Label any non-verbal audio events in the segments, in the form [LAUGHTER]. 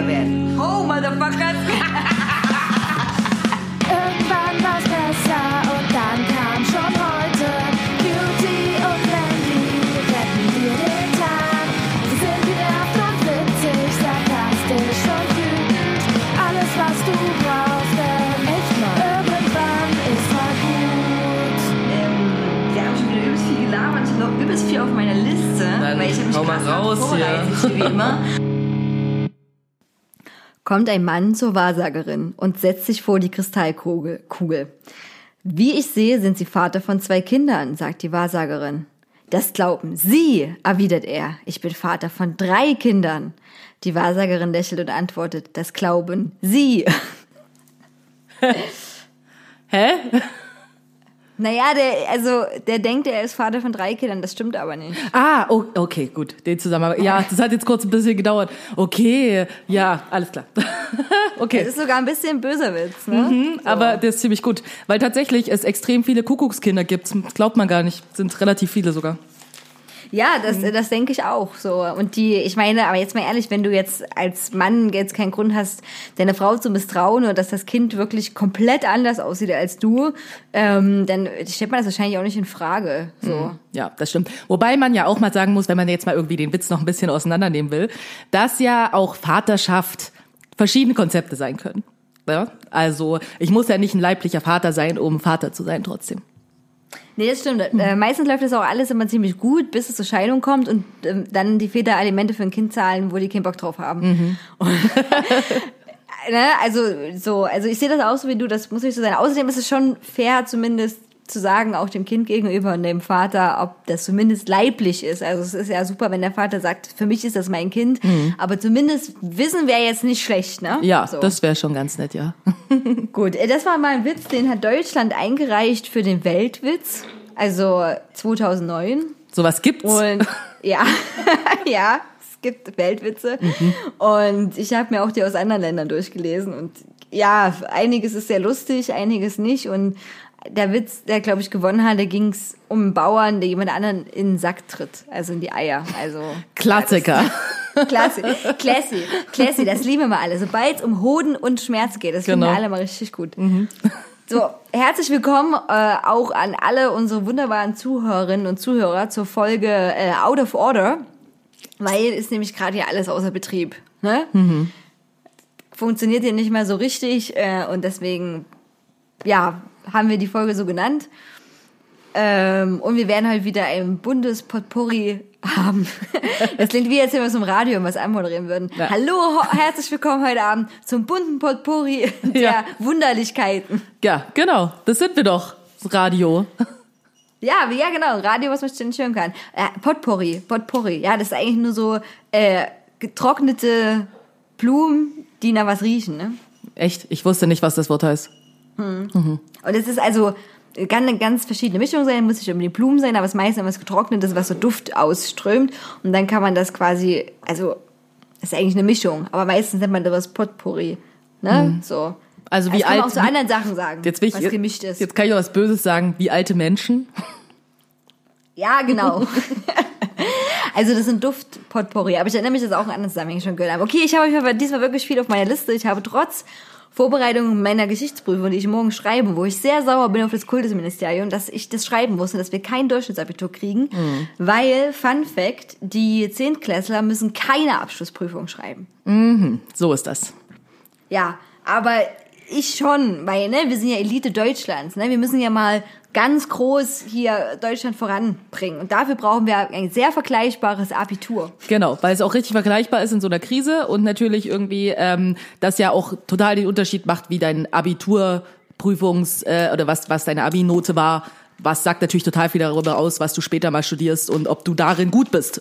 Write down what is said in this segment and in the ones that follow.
kitschiger werden. Oh, Motherfuckers. [LAUGHS] Irgendwann war's besser und dann kam schon heute. Beauty und Wendy retten dir den Tag. Sie sind genervt und witzig, sarkastisch und wütend. Alles, was du brauchst, denn echt mal irgendwann ist mal gut. Ähm, wir haben schon wieder übelst viel gelabert. Ich habe noch übelst viel auf meiner Liste. Dann weil ich habe mich hau mal krass raus vorbereitet, hier. wie immer. [LAUGHS] kommt ein Mann zur Wahrsagerin und setzt sich vor die Kristallkugel. Kugel. Wie ich sehe, sind Sie Vater von zwei Kindern, sagt die Wahrsagerin. Das glauben Sie, erwidert er. Ich bin Vater von drei Kindern. Die Wahrsagerin lächelt und antwortet, das glauben Sie. Hä? [LAUGHS] Naja, der, also, der denkt, er ist Vater von drei Kindern, das stimmt aber nicht. Ah, oh, okay, gut. Den Zusammenhang. Ja, das hat jetzt kurz ein bisschen gedauert. Okay, ja, alles klar. [LAUGHS] okay. Das ist sogar ein bisschen ein böser Witz, ne? Mhm, Aber der ist ziemlich gut, weil tatsächlich es extrem viele Kuckuckskinder gibt. Das glaubt man gar nicht. Sind relativ viele sogar. Ja, das, das denke ich auch so. Und die, ich meine, aber jetzt mal ehrlich, wenn du jetzt als Mann jetzt keinen Grund hast, deine Frau zu misstrauen oder dass das Kind wirklich komplett anders aussieht als du, ähm, dann stellt man das wahrscheinlich auch nicht in Frage. So. Ja, das stimmt. Wobei man ja auch mal sagen muss, wenn man jetzt mal irgendwie den Witz noch ein bisschen auseinandernehmen will, dass ja auch Vaterschaft verschiedene Konzepte sein können. Ja? Also ich muss ja nicht ein leiblicher Vater sein, um Vater zu sein trotzdem. Nee, das stimmt. Äh, meistens läuft das auch alles immer ziemlich gut, bis es zur Scheidung kommt und ähm, dann die Väter Alimente für ein Kind zahlen, wo die keinen Bock drauf haben. Und, [LAUGHS] ne, also so, also ich sehe das auch so wie du, das muss nicht so sein. Außerdem ist es schon fair, zumindest zu sagen, auch dem Kind gegenüber und dem Vater, ob das zumindest leiblich ist. Also es ist ja super, wenn der Vater sagt, für mich ist das mein Kind, aber zumindest wissen wir jetzt nicht schlecht, ne? Ja, so. das wäre schon ganz nett, ja. [LAUGHS] Gut, äh, das war mal ein Witz, den hat Deutschland eingereicht für den Weltwitz, also 2009. Sowas gibt's. Und [LAUGHS] ja, [LAUGHS] ja, es gibt Weltwitze. Und ich habe mir auch die aus anderen Ländern durchgelesen. Und ja, einiges ist sehr lustig, einiges nicht. Und der Witz, der glaube ich gewonnen hat, da ging es um einen Bauern, der jemand anderen in den Sack tritt, also in die Eier. Also Klassiker. [LAUGHS] Klasse, classy, classy, das lieben wir alle. Sobald es um Hoden und Schmerz geht, das finden Genau. wir alle mal richtig gut. So, herzlich willkommen äh, auch an alle unsere wunderbaren Zuhörerinnen und Zuhörer zur Folge äh, Out of Order, weil ist nämlich gerade hier alles außer Betrieb. Ne? Funktioniert hier nicht mehr so richtig äh, und deswegen, ja, haben wir die Folge so genannt. Ähm, und wir werden halt wieder ein Bundespotpourri haben. [LAUGHS] Das klingt wie, als wenn wir es im Radio was anmoderieren würden. Ja. Hallo, herzlich willkommen heute Abend zum bunten Potpourri [LAUGHS] der Ja. Wunderlichkeiten. Ja, genau. Das sind wir doch. Radio. [LAUGHS] Ja, ja genau, Radio, was man ständig hören kann. Äh, Potpourri, Potpourri. Ja, das ist eigentlich nur so äh, getrocknete Blumen, die nach was riechen. Ne? Echt? Ich wusste nicht, was das Wort heißt. Und es ist also kann eine ganz verschiedene Mischung sein, muss nicht unbedingt Blumen sein, aber es ist meistens was getrocknetes, was so Duft ausströmt. Und dann kann man das quasi, also ist eigentlich eine Mischung, aber meistens nennt man das Potpourri. Ne? So. Also wie das kann alt- auch zu anderen Sachen sagen, Jetzt ich, was gemischt ist. Jetzt kann ich auch was Böses sagen, wie alte Menschen. [LAUGHS] Ja, genau. [LAUGHS] also das sind Duft-Potpourri. Aber ich erinnere mich, dass auch in anderen Zusammenhängen schon gehört habe. Okay, ich habe ich habe diesmal wirklich viel auf meiner Liste. Ich habe trotz Vorbereitung meiner Geschichtsprüfung, die ich morgen schreibe, wo ich sehr sauer bin auf das Kultusministerium, dass ich das schreiben musste, dass wir kein Durchschnittsabitur kriegen, weil, Fun Fact, die Zehntklässler müssen keine Abschlussprüfung schreiben. So ist das. Ja, aber ich schon, weil ne, wir sind ja Elite Deutschlands, ne? Wir müssen ja mal ganz groß hier Deutschland voranbringen und dafür brauchen wir ein sehr vergleichbares Abitur. Genau, weil es auch richtig vergleichbar ist in so einer Krise und natürlich irgendwie ähm, das ja auch total den Unterschied macht, wie dein Abiturprüfungs äh, oder was was deine Abi-Note war. Was sagt natürlich total viel darüber aus, was du später mal studierst und ob du darin gut bist.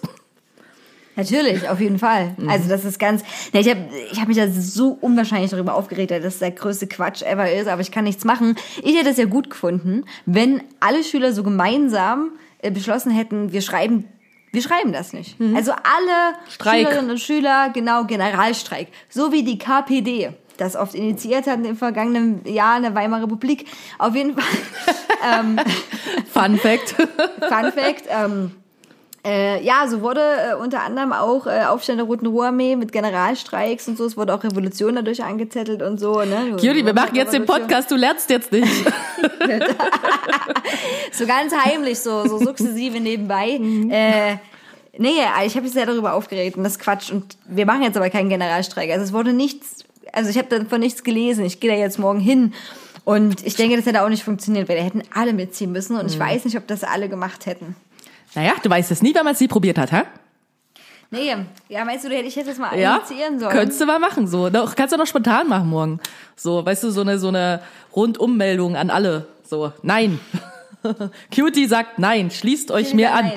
Natürlich, auf jeden Fall. Also das ist ganz. Ne, ich habe ich hab mich da so unwahrscheinlich darüber aufgeregt, dass das der größte Quatsch ever ist, aber ich kann nichts machen. Ich hätte es ja gut gefunden, wenn alle Schüler so gemeinsam äh, beschlossen hätten, wir schreiben. Wir schreiben das nicht. Also alle Streik. Schülerinnen und Schüler, genau, Generalstreik. So wie die KPD das oft initiiert hat im vergangenen Jahr in der Weimarer Republik. Auf jeden Fall. [LAUGHS] Fun Fact. Fun Fact. Ähm, äh, ja, so wurde äh, unter anderem auch äh, Aufstand der Roten Ruhrarmee mit Generalstreiks und so. Es wurde auch Revolution dadurch angezettelt und so. Ne? Judy, wir machen jetzt den Podcast, du lernst jetzt nicht. [LAUGHS] So ganz heimlich, so, so sukzessive nebenbei. Äh, nee, ich habe mich sehr darüber aufgeregt und das ist Quatsch. Und wir machen jetzt aber keinen Generalstreik. Also es wurde nichts, also ich habe davon nichts gelesen. Ich gehe da jetzt morgen hin. Und ich denke, das hätte auch nicht funktioniert, weil da hätten alle mitziehen müssen. Und ich weiß nicht, ob das alle gemacht hätten. Naja, du weißt es nie, wenn man es nie probiert hat, hä? Nee, ja, meinst du, ich hätte das mal Ja, initiieren sollen? könntest du mal machen, so. Doch, kannst du noch spontan machen morgen. So, weißt du, so eine, so eine Rundummeldung an alle. So, nein. [LAUGHS] Cutie sagt nein, schließt euch mir an.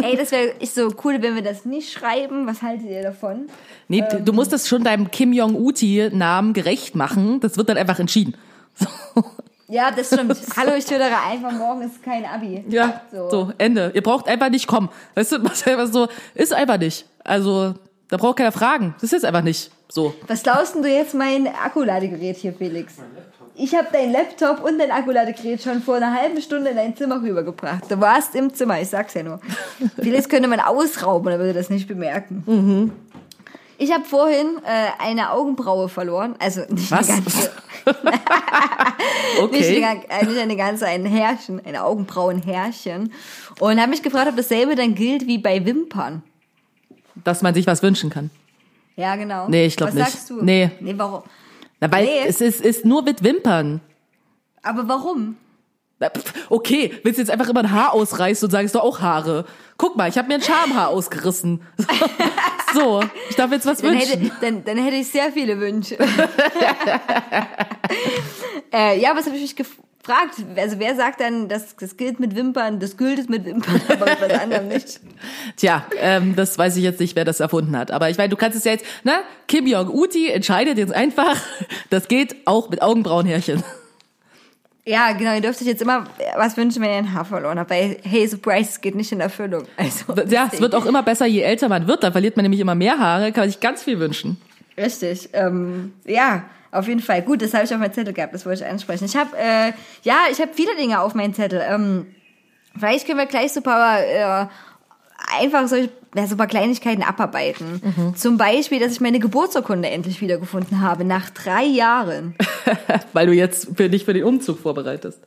Ey, das wäre so cool, wenn wir das nicht schreiben. Was haltet ihr davon? Nee, Ähm. du musst das schon deinem Kim Jong-Uti-Namen gerecht machen. Das wird dann einfach entschieden. [LAUGHS] So. Ja, das stimmt. [LAUGHS] Hallo, ich tötere einfach, morgen ist kein Abi. Ja, So. so. Ende. Ihr braucht einfach nicht kommen. Weißt du, [LAUGHS] was einfach so, ist einfach nicht. Also, da braucht keiner fragen. Das ist jetzt einfach nicht so. Was glaubst denn du jetzt mein Akkuladegerät hier, Felix? Ich habe dein Laptop und dein Akkuladegerät schon vor einer halben Stunde in dein Zimmer rübergebracht. Du warst im Zimmer, ich sag's ja nur. [LAUGHS] Felix könnte man ausrauben, er würde das nicht bemerken. Ich habe vorhin äh, eine Augenbraue verloren. Also nicht Was? eine ganze. [LAUGHS] Nicht, Okay. eine, gan- äh, nicht eine ganze, ein Härchen, eine Augenbrauenhärchen. Und habe mich gefragt, ob dasselbe dann gilt wie bei Wimpern. Dass man sich was wünschen kann. Ja, genau. Nee, ich glaub Was nicht. sagst du? Nee. Nee, warum? Na, weil Nee. es ist, ist nur mit Wimpern. Aber warum? Pf, Okay, willst du jetzt einfach immer ein Haar ausreißen und sagst du auch Haare? Guck mal, ich habe mir ein Schamhaar ausgerissen. [LAUGHS] So, ich darf jetzt was Dann wünschen. hätte, dann, dann hätte ich sehr viele Wünsche. [LAUGHS] äh, ja, was habe ich mich gefragt? Also wer sagt dann, das, das gilt mit Wimpern, das gilt mit Wimpern, aber mit was anderem nicht? [LAUGHS] Tja, ähm, das weiß ich jetzt nicht, wer das erfunden hat. Aber ich meine, du kannst es ja jetzt, ne? Kim Jong-Uti entscheidet jetzt einfach, das geht auch mit Augenbrauenhärchen. Ja, genau, ihr dürft euch jetzt immer was wünschen, wenn ihr ein Haar verloren habt. Weil, hey, Surprise, es geht nicht in Erfüllung. [LAUGHS] Also, Ja, es wird auch immer besser, je älter man wird. Da verliert man nämlich immer mehr Haare, kann man sich ganz viel wünschen. Richtig. Ähm, ja, auf jeden Fall. Gut, das habe ich auf meinem Zettel gehabt, das wollte ich ansprechen. Ich habe, äh, ja, ich habe viele Dinge auf meinem Zettel. Ähm, vielleicht können wir gleich so ein paar, äh, einfach solche, ja, so ein paar Kleinigkeiten abarbeiten. Zum Beispiel, dass ich meine Geburtsurkunde endlich wiedergefunden habe, nach drei Jahren. [LAUGHS] Weil du jetzt für dich für den Umzug vorbereitest.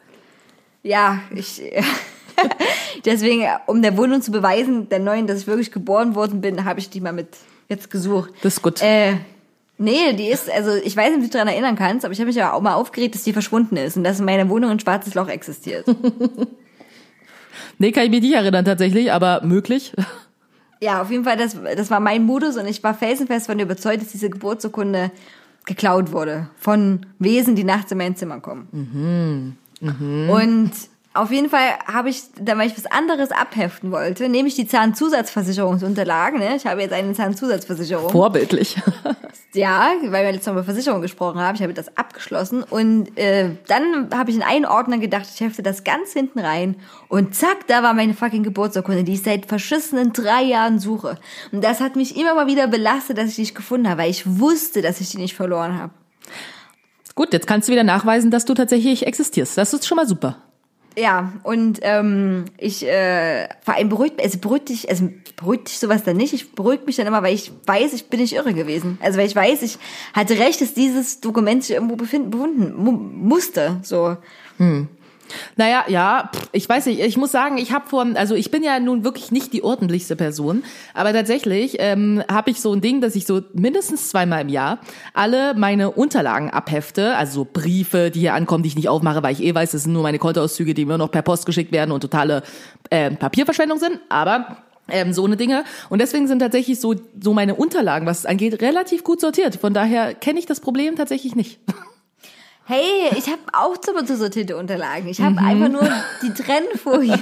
Ja, ich, [LAUGHS] deswegen, um der Wohnung zu beweisen, der neuen, dass ich wirklich geboren worden bin, habe ich die mal mit jetzt gesucht. Das ist gut. Äh, nee, die ist, also ich weiß nicht, ob du dich daran erinnern kannst, aber ich habe mich ja auch mal aufgeregt, dass die verschwunden ist und dass in meiner Wohnung ein schwarzes Loch existiert. [LAUGHS] Nee, kann ich mich nicht erinnern tatsächlich, aber möglich. Ja, auf jeden Fall, das, das war mein Modus und ich war felsenfest von überzeugt, dass diese Geburtsurkunde geklaut wurde von Wesen, die nachts in mein Zimmer kommen. Und auf jeden Fall habe ich, da weil ich was anderes abheften wollte, nehme ich die Zahnzusatzversicherungsunterlagen. Ne? Ich habe jetzt eine Zahnzusatzversicherung. Vorbildlich. [LAUGHS] Ja, weil wir jetzt noch über Versicherung gesprochen haben. Ich habe das abgeschlossen und äh, dann habe ich in einen Ordner gedacht, ich hefte das ganz hinten rein und zack, da war meine fucking Geburtsurkunde, die ich seit verschissenen drei Jahren suche. Und das hat mich immer mal wieder belastet, dass ich die nicht gefunden habe, weil ich wusste, dass ich die nicht verloren habe. Gut, jetzt kannst du wieder nachweisen, dass du tatsächlich existierst. Das ist schon mal super. Ja, und ähm, ich äh, vor allem beruhigt, also beruhigt dich, also beruhigt dich sowas dann nicht. Ich beruhige mich dann immer, weil ich weiß, ich bin nicht irre gewesen. Also weil ich weiß, ich hatte recht, dass dieses Dokument sich irgendwo befinden, befunden mu musste. So. Naja, ja, pff, ich weiß nicht, ich muss sagen, ich habe vor, also ich bin ja nun wirklich nicht die ordentlichste Person, aber tatsächlich ähm, habe ich so ein Ding, dass ich so mindestens zweimal im Jahr alle meine Unterlagen abhefte, also so Briefe, die hier ankommen, die ich nicht aufmache, weil ich eh weiß, das sind nur meine Kontoauszüge, die mir noch per Post geschickt werden und totale äh, Papierverschwendung sind, aber ähm, so eine Dinge. Und deswegen sind tatsächlich so, so meine Unterlagen, was es angeht, relativ gut sortiert. Von daher kenne ich das Problem tatsächlich nicht. [LAUGHS] Hey, ich habe auch zu sortierte Unterlagen. Ich habe einfach nur die Trennfolie.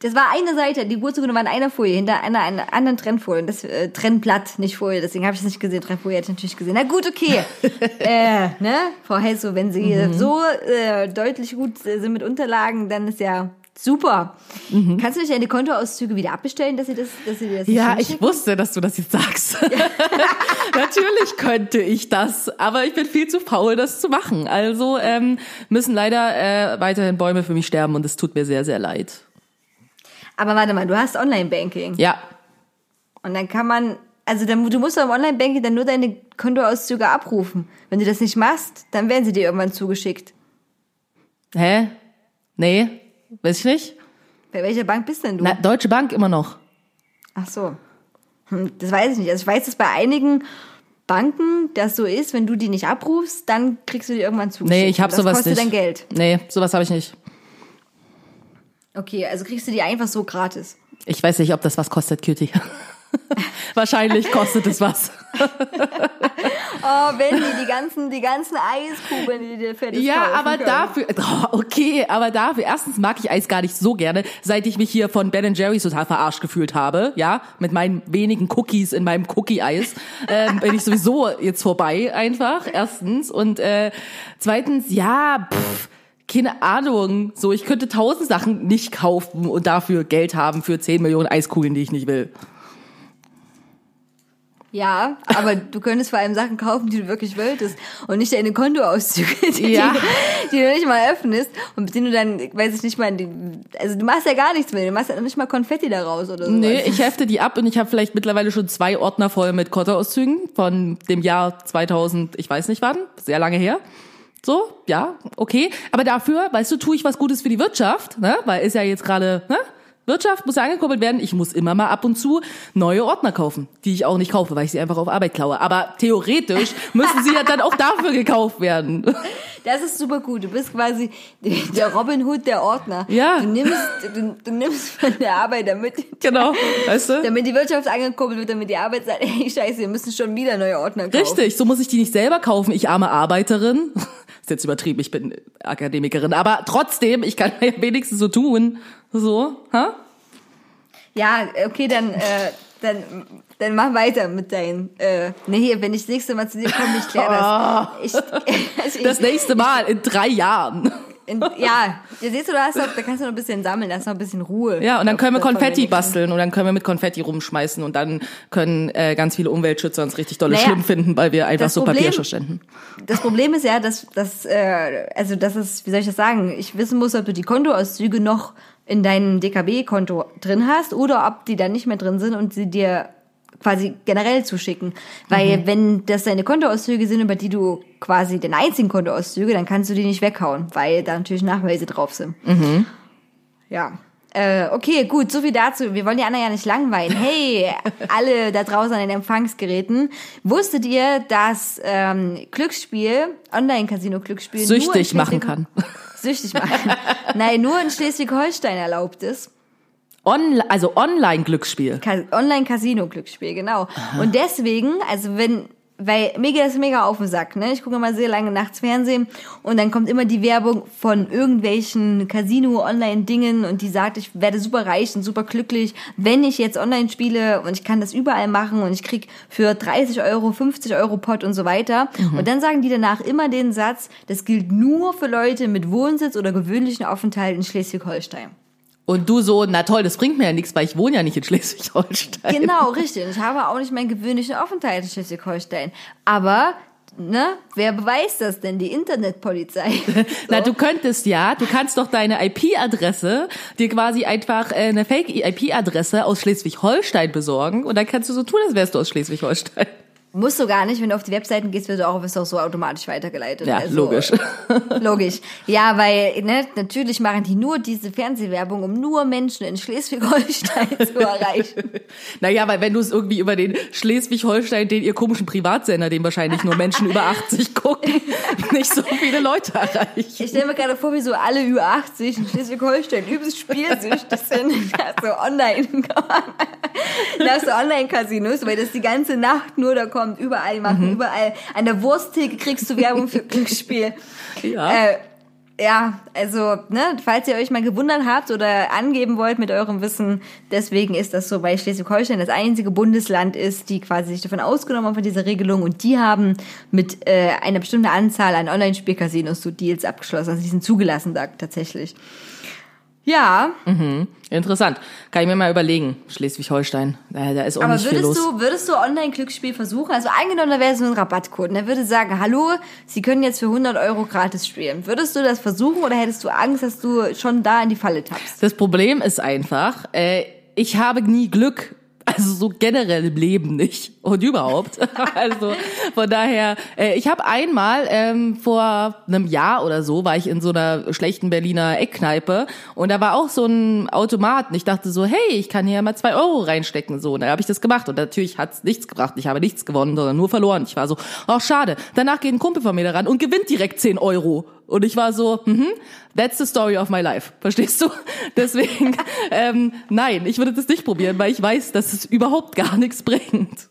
Das war eine Seite, die Geburtsurkunde war in einer Folie, hinter einer, einer anderen Trennfolie. Das äh, Trennblatt, nicht Folie, deswegen habe ich es nicht gesehen. Trennfolie hätte ich natürlich gesehen. Na gut, okay. [LAUGHS] äh, ne? Frau Hesso, wenn Sie Mhm. so äh, deutlich gut äh, sind mit Unterlagen, dann ist ja super. Kannst du nicht deine Kontoauszüge wieder abbestellen, dass Sie das, dass Sie das Mhm. Ja, ich wusste, dass du das jetzt sagst. [LAUGHS] [LAUGHS] Natürlich könnte ich das, aber ich bin viel zu faul, das zu machen. Also ähm, müssen leider äh, weiterhin Bäume für mich sterben und es tut mir sehr, sehr leid. Aber warte mal, du hast Online-Banking. Ja, Und dann kann man, also dann, du musst beim Online-Banking dann nur deine Kontoauszüge abrufen. Wenn du das nicht machst, dann werden sie dir irgendwann zugeschickt. hä? Nee, weiß ich nicht. Bei welcher Bank bist denn du? Na, Deutsche Bank immer noch. Ach so. Hm, Das weiß ich nicht. Also ich weiß, dass bei einigen Banken das so ist, wenn du die nicht abrufst, dann kriegst du die irgendwann zugeschickt. Nee, ich habe sowas kostet nicht. dein Geld. Nee, sowas habe ich nicht. Okay, also kriegst du die einfach so gratis. Ich weiß nicht, ob das was kostet, Cutie. [LAUGHS] [LAUGHS] Wahrscheinlich kostet es was. [LAUGHS] Oh, wenn die, die ganzen, die ganzen Eiskugeln, die dir fertig Ja, aber können. dafür, oh, [LAUGHS] okay, aber dafür, erstens mag ich Eis gar nicht so gerne, seit ich mich hier von Ben Jerry's total verarscht gefühlt habe, ja, mit meinen wenigen Cookies in meinem Cookie-Eis, ähm, bin ich sowieso jetzt vorbei einfach, erstens. Und äh, zweitens, ja, pff, keine Ahnung, so, ich könnte tausend Sachen nicht kaufen und dafür Geld haben für 10 Millionen Eiskugeln, die ich nicht will. Ja, aber du könntest vor allem Sachen kaufen, die du wirklich wolltest und nicht deine Kontoauszüge, [LAUGHS] die, Ja. die, die du nicht mal öffnest und mit denen du dann, weiß ich nicht mal, die, also du machst ja gar nichts mehr, du machst ja noch nicht mal Konfetti daraus oder so. Nee, ich hefte die ab und ich habe vielleicht mittlerweile schon zwei Ordner voll mit Kontoauszügen von dem Jahr 2000, ich weiß nicht wann, sehr lange her. So, ja, okay. Aber dafür, weißt du, tue ich was Gutes für die Wirtschaft, ne? Weil ist ja jetzt gerade, ne? Wirtschaft muss ja angekuppelt werden. Ich muss immer mal ab und zu neue Ordner kaufen, die ich auch nicht kaufe, weil ich sie einfach auf Arbeit klaue. Aber theoretisch [LAUGHS] müssen sie ja dann auch dafür gekauft werden. Das ist super gut. Du bist quasi der Robin Hood der Ordner. Ja. Du nimmst, du, du nimmst von der Arbeit, damit, Genau, weißt du? damit die Wirtschaft angekuppelt wird, damit die Arbeit sagt, ey, scheiße, wir müssen schon wieder neue Ordner kaufen. Richtig, so muss ich die nicht selber kaufen, ich arme Arbeiterin. [LAUGHS] Ist jetzt übertrieben, ich bin Akademikerin, aber trotzdem, ich kann ja wenigstens so tun. So, ha? Ja, okay, dann, äh, dann, dann mach weiter mit deinen, äh, nee, hier, wenn ich das nächste Mal zu dir komme, ich klär das. [LAUGHS] Ich, ich, [LAUGHS] Das nächste Mal in drei Jahren. In, ja, ihr siehst du, da, hast noch, da kannst du noch ein bisschen sammeln, da ist noch ein bisschen Ruhe. Ja, und dann können wir Konfetti basteln und dann können wir mit Konfetti rumschmeißen und dann können äh, ganz viele Umweltschützer uns richtig dolle Naja, schlimm finden, weil wir einfach so Problem- Papier verschwenden. Das Problem ist ja, dass, dass äh, also das ist, wie soll ich das sagen, ich wissen muss, ob du die Kontoauszüge noch in deinem DKB-Konto drin hast oder ob die dann nicht mehr drin sind und sie dir quasi generell zuschicken. Weil Mhm. wenn das deine Kontoauszüge sind, über die du quasi den einzigen Kontoauszüge, dann kannst du die nicht weghauen, weil da natürlich Nachweise drauf sind. Mhm. Ja. Äh, okay, gut, so viel dazu. Wir wollen die anderen ja nicht langweilen. Hey, [LAUGHS] alle da draußen an den Empfangsgeräten, wusstet ihr, dass ähm, Glücksspiel, Online-Casino-Glücksspiel Süchtig machen kann. [LAUGHS] Süchtig machen. [LAUGHS] Nein, nur in Schleswig-Holstein erlaubt ist. On, also Online-Glücksspiel. Online-Casino-Glücksspiel, genau. Und deswegen, also wenn, weil mir geht das mega auf den Sack, ne? Ich gucke immer sehr lange nachts Fernsehen und dann kommt immer die Werbung von irgendwelchen Casino-Online-Dingen und die sagt, ich werde super reich und super glücklich, wenn ich jetzt online spiele und ich kann das überall machen und ich krieg für 30 Euro, 50 Euro Pot und so weiter. Und dann sagen die danach immer den Satz, das gilt nur für Leute mit Wohnsitz oder gewöhnlichen Aufenthalt in Schleswig-Holstein. Und du so, na toll, das bringt mir ja nichts, weil ich wohne ja nicht in Schleswig-Holstein. Genau, richtig. Und ich habe auch nicht meinen gewöhnlichen Aufenthalt in Schleswig-Holstein. Aber, ne, wer beweist das denn? Die Internetpolizei. [LAUGHS] Na, du könntest ja, du kannst doch deine IP-Adresse dir quasi einfach äh, eine Fake-IP-Adresse aus Schleswig-Holstein besorgen und dann kannst du so tun, als wärst du aus Schleswig-Holstein. Musst du gar nicht, wenn du auf die Webseiten gehst, wirst du auch, wirst du auch so automatisch weitergeleitet. Ja, Also, logisch. [LAUGHS] Logisch. Ja, weil, ne, natürlich machen die nur diese Fernsehwerbung, um nur Menschen in Schleswig-Holstein [LAUGHS] zu erreichen. Naja, weil wenn du es irgendwie über den Schleswig-Holstein, den ihr komischen Privatsender, den wahrscheinlich nur Menschen über 80 gucken, [LAUGHS] nicht so viele Leute erreichen. Ich stelle mir gerade vor, wie so alle über 80 in Schleswig-Holstein übelst spielsüchtig sind. so online. Nach so Online-Casinos, weil das die ganze Nacht nur da kommt. Überall die machen, überall. An der Wursttheke kriegst du Werbung für [LAUGHS] Glücksspiel. Ja. Äh, ja, also, ne, falls ihr euch mal gewundert habt oder angeben wollt mit eurem Wissen, deswegen ist das so, weil Schleswig-Holstein das einzige Bundesland ist, die quasi sich davon ausgenommen haben von dieser Regelung und die haben mit äh, einer bestimmten Anzahl an Online-Spielcasinos so Deals abgeschlossen. Also die sind zugelassen da tatsächlich. Ja, Interessant. Kann ich mir mal überlegen. Schleswig-Holstein. Da, da ist auch aber nicht viel würdest los. du, würdest du Online-Glücksspiel versuchen? Also angenommen, da wäre so ein Rabattcode und der würde sagen, hallo, Sie können jetzt für 100 Euro gratis spielen. Würdest du das versuchen oder hättest du Angst, dass du schon da in die Falle tappst? Das Problem ist einfach, äh, ich habe nie Glück. Also so generell im Leben nicht und überhaupt. [LAUGHS] Also von daher, äh, ich habe einmal ähm, vor einem Jahr oder so war ich in so einer schlechten Berliner Eckkneipe und da war auch so ein Automat und ich dachte so, hey, ich kann hier mal zwei Euro reinstecken so. Und dann habe ich das gemacht und natürlich hat's nichts gebracht. Ich habe nichts gewonnen, sondern nur verloren. Ich war so, ach schade. Danach geht ein Kumpel von mir daran und gewinnt direkt 10 Euro. Und ich war so, mhm, that's the story of my life. Verstehst du? [LAUGHS] Deswegen, ähm, nein, ich würde das nicht probieren, weil ich weiß, dass es überhaupt gar nichts bringt.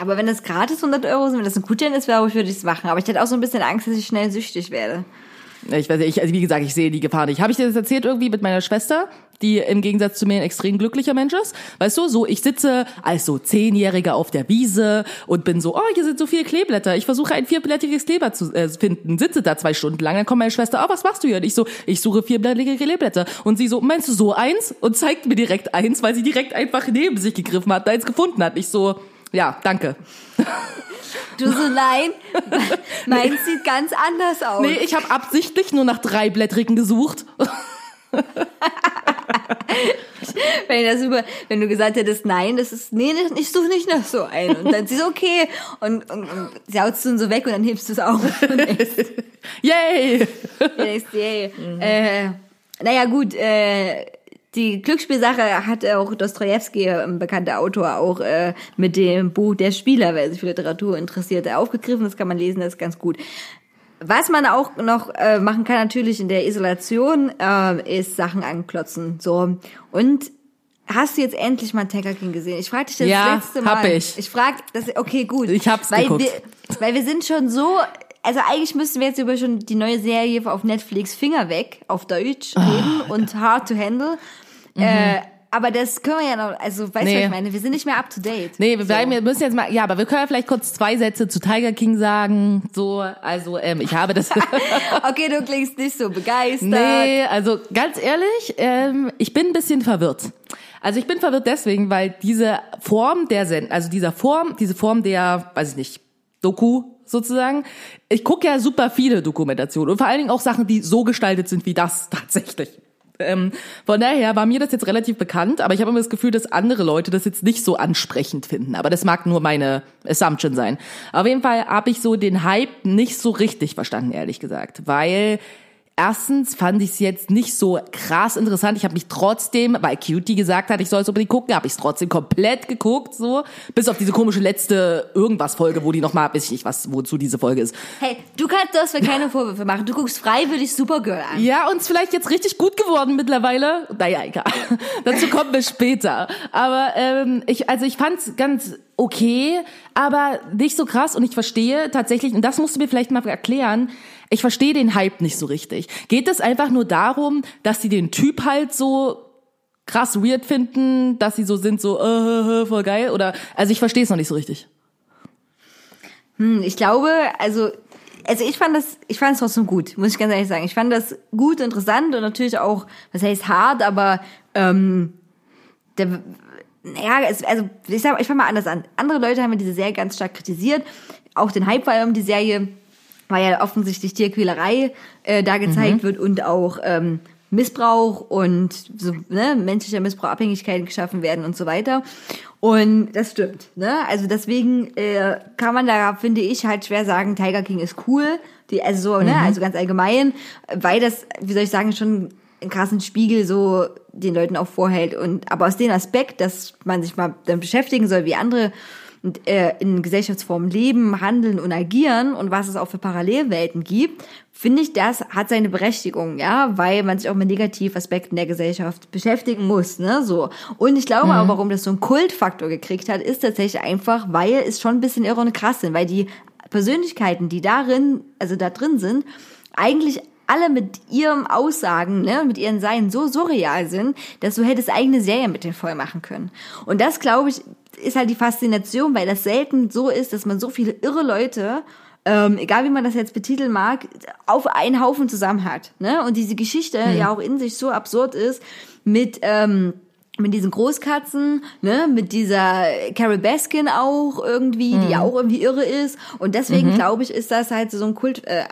Aber wenn das gratis 100 Euro sind, wenn das ein Gutschein ist, glaube ich, würde ich es machen. Aber ich hätte auch so ein bisschen Angst, dass ich schnell süchtig werde. Ich weiß nicht, ich, also wie gesagt, ich sehe die Gefahr nicht. Habe ich dir das erzählt irgendwie mit meiner Schwester, die im Gegensatz zu mir ein extrem glücklicher Mensch ist? Weißt du, so ich sitze als so Zehnjähriger auf der Wiese und bin so, oh, hier sind so viele Kleeblätter. Ich versuche ein vierblättriges Kleber zu äh, finden, sitze da zwei Stunden lang. Dann kommt meine Schwester, oh, was machst du hier? Und ich so, ich suche vierblättrige Kleeblätter. Und sie so, meinst du so eins? Und zeigt mir direkt eins, weil sie direkt einfach neben sich gegriffen hat, da eins gefunden hat. Ich so, ja, danke. Du so, nein, [LAUGHS] meins sieht ganz anders aus. Nee, ich habe absichtlich nur nach dreiblättrigen gesucht. [LAUGHS] Wenn, das über, wenn du gesagt hättest, nein, das ist, nee, ich suche nicht nach so einen. Und dann sie so, okay. Und, und, und sie haut es dann so weg und dann hebst du es auf. [LAUGHS] Yay! denkst, yay. Äh, naja, gut, äh, die Glücksspielsache hat auch Dostoevsky, ein bekannter Autor, auch äh, mit dem Buch Der Spieler, wer sich für Literatur interessiert, aufgegriffen. Das kann man lesen, das ist ganz gut. Was man auch noch äh, machen kann, natürlich in der Isolation, äh, ist Sachen anklotzen. So. Und hast du jetzt endlich mal Tiger King gesehen? Ich frage dich das Ja, letzte Mal. hab ich. Ich frage, das, okay, gut. Ich hab's weil geguckt. Wir, weil wir sind schon so, also eigentlich müssten wir jetzt über schon die neue Serie auf Netflix Finger weg auf Deutsch Ah, reden und Hard to Handle. Äh, aber das können wir ja noch, also weißt du, Mhm. Nee. was ich meine? Wir sind nicht mehr up to date. Nee, wir So. bleiben, wir müssen jetzt mal, ja, aber wir können ja vielleicht kurz zwei Sätze zu Tiger King sagen. So, also ähm, ich habe das. [LAUGHS] Okay, du klingst nicht so begeistert. nee, also ganz ehrlich, ähm, ich bin ein bisschen verwirrt. Also ich bin verwirrt deswegen, weil diese Form der Send, also dieser Form, diese Form der, weiß ich nicht, Doku sozusagen. Ich gucke ja super viele Dokumentationen und vor allen Dingen auch Sachen, die so gestaltet sind wie das [LAUGHS] tatsächlich. Ähm, von daher war mir das jetzt relativ bekannt, aber ich habe immer das Gefühl, dass andere Leute das jetzt nicht so ansprechend finden. Aber das mag nur meine Assumption sein. Auf jeden Fall habe ich so den Hype nicht so richtig verstanden, ehrlich gesagt, weil Erstens fand ich es jetzt nicht so krass interessant. Ich habe mich trotzdem, weil Cutie gesagt hat, ich soll es unbedingt gucken, habe ich es trotzdem komplett geguckt, so bis auf diese komische letzte irgendwas Folge, wo die noch mal, weiß ich nicht, was wozu diese Folge ist. Hey, du kannst das für keine Vorwürfe machen. Du guckst freiwillig Supergirl an. Ja, uns vielleicht jetzt richtig gut geworden mittlerweile. Naja, egal. [LAUGHS] Dazu kommen wir später. Aber ähm, ich, also ich fand's ganz okay, aber nicht so krass. Und ich verstehe tatsächlich, und das musst du mir vielleicht mal erklären, ich verstehe den Hype nicht so richtig. Geht es einfach nur darum, dass sie den Typ halt so krass weird finden, dass sie so sind, so äh, voll geil? Oder also ich verstehe es noch nicht so richtig. Hm, Ich glaube, also, also ich fand das, ich fand es trotzdem gut, muss ich ganz ehrlich sagen. Ich fand das gut, interessant und natürlich auch, was heißt hart, aber ähm, der, ja, also ich sag, ich fange mal anders an. Andere Leute haben diese Serie ganz stark kritisiert. Auch den Hype war um die Serie, weil ja offensichtlich Tierquälerei äh, da gezeigt wird und auch ähm, Missbrauch und so, ne, menschlicher Missbrauch, Abhängigkeiten geschaffen werden und so weiter. Und das stimmt. Ne? Also deswegen äh, kann man da, finde ich, halt schwer sagen, Tiger King ist cool. Die, also so, ne, also ganz allgemein, weil das, wie soll ich sagen, schon einen krassen Spiegel so den Leuten auch vorhält. Und aber aus dem Aspekt, dass man sich mal damit beschäftigen soll, wie andere in Gesellschaftsformen leben, handeln und agieren und was es auch für Parallelwelten gibt, finde ich, das hat seine Berechtigung, ja, weil man sich auch mit Negativaspekten der Gesellschaft beschäftigen muss, ne, so. Und ich glaube auch, warum das so einen Kultfaktor gekriegt hat, ist tatsächlich einfach, weil es schon ein bisschen irre und krass sind, weil die Persönlichkeiten, die darin, also da drin sind, eigentlich alle mit ihrem Aussagen, ne, mit ihren Seinen so surreal sind, dass du hättest eigene Serie mit denen voll machen können. Und das, glaube ich, ist halt die Faszination, weil das selten so ist, dass man so viele irre Leute ähm, egal wie man das jetzt betiteln mag, auf einen Haufen zusammen hat. Ne? Und diese Geschichte ja auch in sich so absurd ist mit ähm, mit diesen Großkatzen, ne, mit dieser Carol Baskin auch irgendwie, die auch irgendwie irre ist. Und deswegen glaube ich, ist das halt so ein Kult, äh,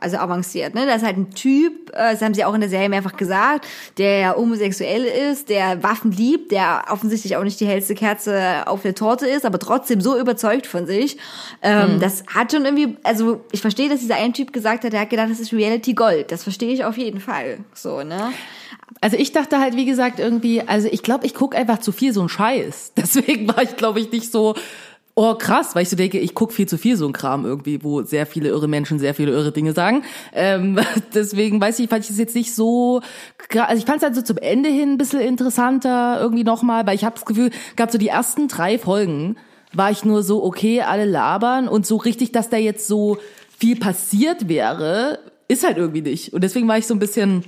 also avanciert, ne. Das ist halt ein Typ, äh, das haben sie auch in der Serie mehrfach gesagt, der ja homosexuell ist, der Waffen liebt, der offensichtlich auch nicht die hellste Kerze auf der Torte ist, aber trotzdem so überzeugt von sich. Ähm, Das hat schon irgendwie, also ich verstehe, dass dieser ein Typ gesagt hat, der hat gedacht, das ist Reality Gold. Das verstehe ich auf jeden Fall. So, ne. Also ich dachte halt, wie gesagt, irgendwie, also ich glaube, ich guck einfach zu viel so einen Scheiß. [LAUGHS] Deswegen war ich, glaube ich, nicht so, oh krass, weil ich so denke, ich guck viel zu viel so einen Kram irgendwie, wo sehr viele irre Menschen sehr viele irre Dinge sagen. Ähm, [LAUGHS] deswegen weiß ich, fand ich es jetzt nicht so, also ich fand es halt so zum Ende hin ein bisschen interessanter irgendwie nochmal, weil ich habe das Gefühl, gab so die ersten drei Folgen, war ich nur so, okay, alle labern und so richtig, dass da jetzt so viel passiert wäre, ist halt irgendwie nicht. Und deswegen war ich so ein bisschen,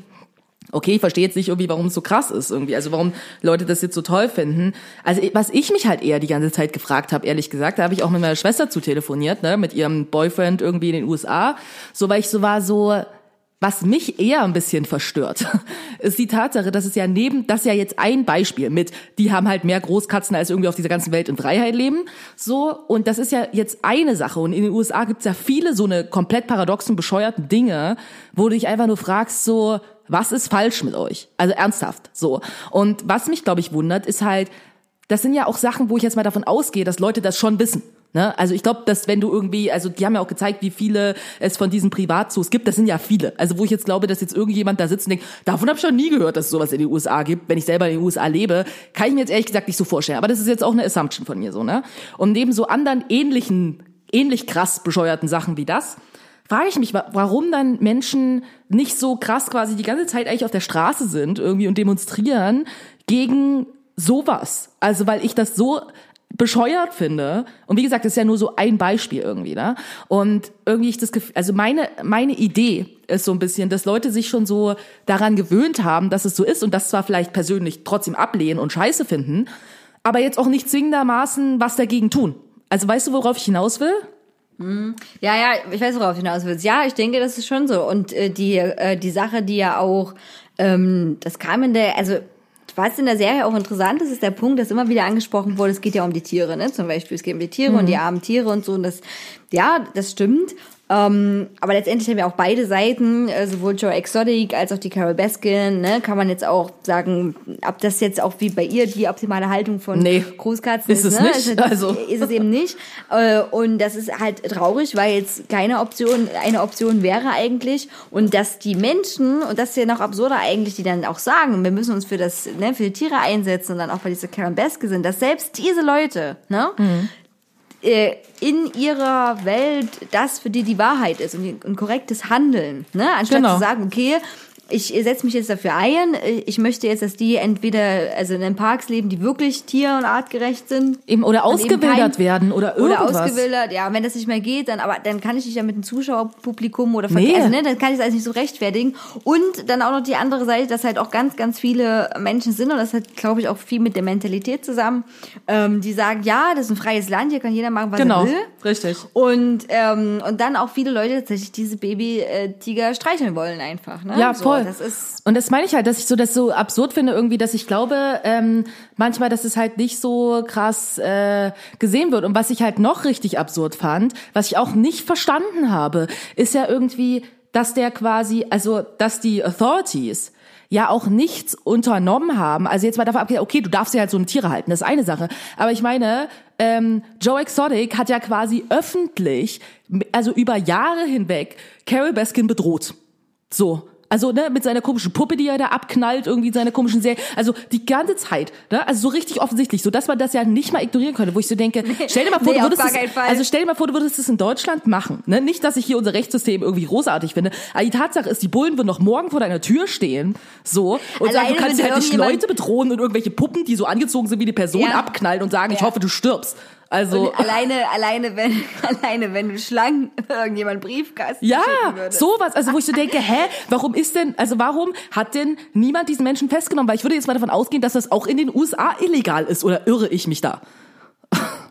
okay, ich verstehe jetzt nicht irgendwie, warum es so krass ist irgendwie, also warum Leute das jetzt so toll finden. Also was ich mich halt eher die ganze Zeit gefragt habe, ehrlich gesagt, da habe ich auch mit meiner Schwester zu telefoniert, ne, mit ihrem Boyfriend irgendwie in den USA, so weil ich so war so was mich eher ein bisschen verstört, [LAUGHS] ist die Tatsache, dass es ja neben, das ist ja jetzt ein Beispiel mit, die haben halt mehr Großkatzen als irgendwie auf dieser ganzen Welt in Freiheit leben, so, und das ist ja jetzt eine Sache, und in den USA gibt's ja viele so eine komplett paradoxen, bescheuerten Dinge, wo du dich einfach nur fragst, so, was ist falsch mit euch? Also ernsthaft, so. Und was mich, glaube ich, wundert, ist halt, das sind ja auch Sachen, wo ich jetzt mal davon ausgehe, dass Leute das schon wissen. Ne? Also ich glaube, dass wenn du irgendwie, also die haben ja auch gezeigt, wie viele es von diesen Privatzoos gibt, das sind ja viele. Also wo ich jetzt glaube, dass jetzt irgendjemand da sitzt und denkt, davon habe ich schon nie gehört, dass es sowas in den USA gibt. Wenn ich selber in den USA lebe, kann ich mir jetzt ehrlich gesagt nicht so vorstellen. Aber das ist jetzt auch eine Assumption von mir so. Ne? Und neben so anderen ähnlichen, ähnlich krass bescheuerten Sachen wie das, frage ich mich, wa- warum dann Menschen nicht so krass quasi die ganze Zeit eigentlich auf der Straße sind irgendwie und demonstrieren gegen sowas. Also weil ich das so bescheuert finde. Und wie gesagt, das ist ja nur so ein Beispiel irgendwie, ne? Und irgendwie ich das Gefühl, also meine, meine Idee ist so ein bisschen, dass Leute sich schon so daran gewöhnt haben, dass es so ist und das zwar vielleicht persönlich trotzdem ablehnen und scheiße finden, aber jetzt auch nicht zwingendermaßen was dagegen tun. Also weißt du, worauf ich hinaus will? Ja, ja, ich weiß, worauf du hinaus willst. Ja, ich denke, das ist schon so. Und äh, die, äh, die Sache, die ja auch, ähm, das kam in der, also was in der Serie auch interessant ist, ist der Punkt, dass immer wieder angesprochen wurde, es geht ja um die Tiere, ne? Zum Beispiel, es geht um die Tiere und die armen Tiere und so. Und das, ja, das stimmt. Ähm, aber letztendlich haben wir auch beide Seiten, äh, sowohl Joe Exotic als auch die Carol Baskin, ne, kann man jetzt auch sagen, ob das jetzt auch wie bei ihr die optimale Haltung von Nee, Großkatzen ist ist, es ne? nicht. Ist, Also. ist es eben nicht. Äh, Und das ist halt traurig, weil jetzt keine Option, eine Option wäre eigentlich. Und dass die Menschen, und das ist ja noch absurder eigentlich, die dann auch sagen, wir müssen uns für das, ne, für die Tiere einsetzen und dann auch bei dieser Karen Beske sind, dass selbst diese Leute, ne, äh, in ihrer Welt das für die die Wahrheit ist und ein korrektes Handeln, ne, anstatt Genau. zu sagen, okay, ich setze mich jetzt dafür ein, ich möchte jetzt, dass die entweder also in den Parks leben, die wirklich tier- und artgerecht sind, Eben, oder ausgewildert kein- werden oder oder irgendwas. ausgewildert, ja, wenn das nicht mehr geht, dann aber dann kann ich nicht ja mit dem Zuschauerpublikum oder Nee. also, ne, dann kann ich es alles nicht so rechtfertigen. Und dann auch noch die andere Seite, dass halt auch ganz, ganz viele Menschen sind, und das hat, glaube ich, auch viel mit der Mentalität zusammen, ähm, die sagen, ja, das ist ein freies Land, hier kann jeder machen, was Genau, er will. richtig. Und, ähm, und dann auch viele Leute tatsächlich diese Baby-Tiger streicheln wollen einfach. Ne? Ja, so, voll. Das ist und das meine ich halt, dass ich so das so absurd finde irgendwie, dass ich glaube, ähm, manchmal, dass es halt nicht so krass äh, gesehen wird. Und was ich halt noch richtig absurd fand, was ich auch nicht verstanden habe, ist ja irgendwie, dass der quasi, also dass die Authorities ja auch nichts unternommen haben. Also jetzt mal davon abgesehen, okay, du darfst ja halt so eine Tiere halten, das ist eine Sache. Aber ich meine, ähm, Joe Exotic hat ja quasi öffentlich, also über Jahre hinweg, Carol Baskin bedroht. So. Also, ne, mit seiner komischen Puppe, die er da abknallt, irgendwie seine komischen Serie. Also, die ganze Zeit, ne, also so richtig offensichtlich, so dass man das ja nicht mal ignorieren könnte, wo ich so denke, stell dir mal vor, Nee, du würdest Fall. also stell dir mal vor, du würdest es in Deutschland machen, ne? Nicht, dass ich hier unser Rechtssystem irgendwie großartig finde, aber die Tatsache ist, die Bullen würden noch morgen vor deiner Tür stehen, so, und sagen, du kannst halt nicht Leute bedrohen und irgendwelche Puppen, die so angezogen sind wie die Person, Ja. abknallen und sagen, ich Ja. hoffe, du stirbst. Also Und alleine, alleine, wenn, [LAUGHS] alleine, wenn du Schlangen [LAUGHS] irgendjemand Briefkasten ja, schicken würde. sowas. Also wo ich so denke, hä, warum ist denn, also warum hat denn niemand diesen Menschen festgenommen? Weil ich würde jetzt mal davon ausgehen, dass das auch in den USA illegal ist. Oder irre ich mich da?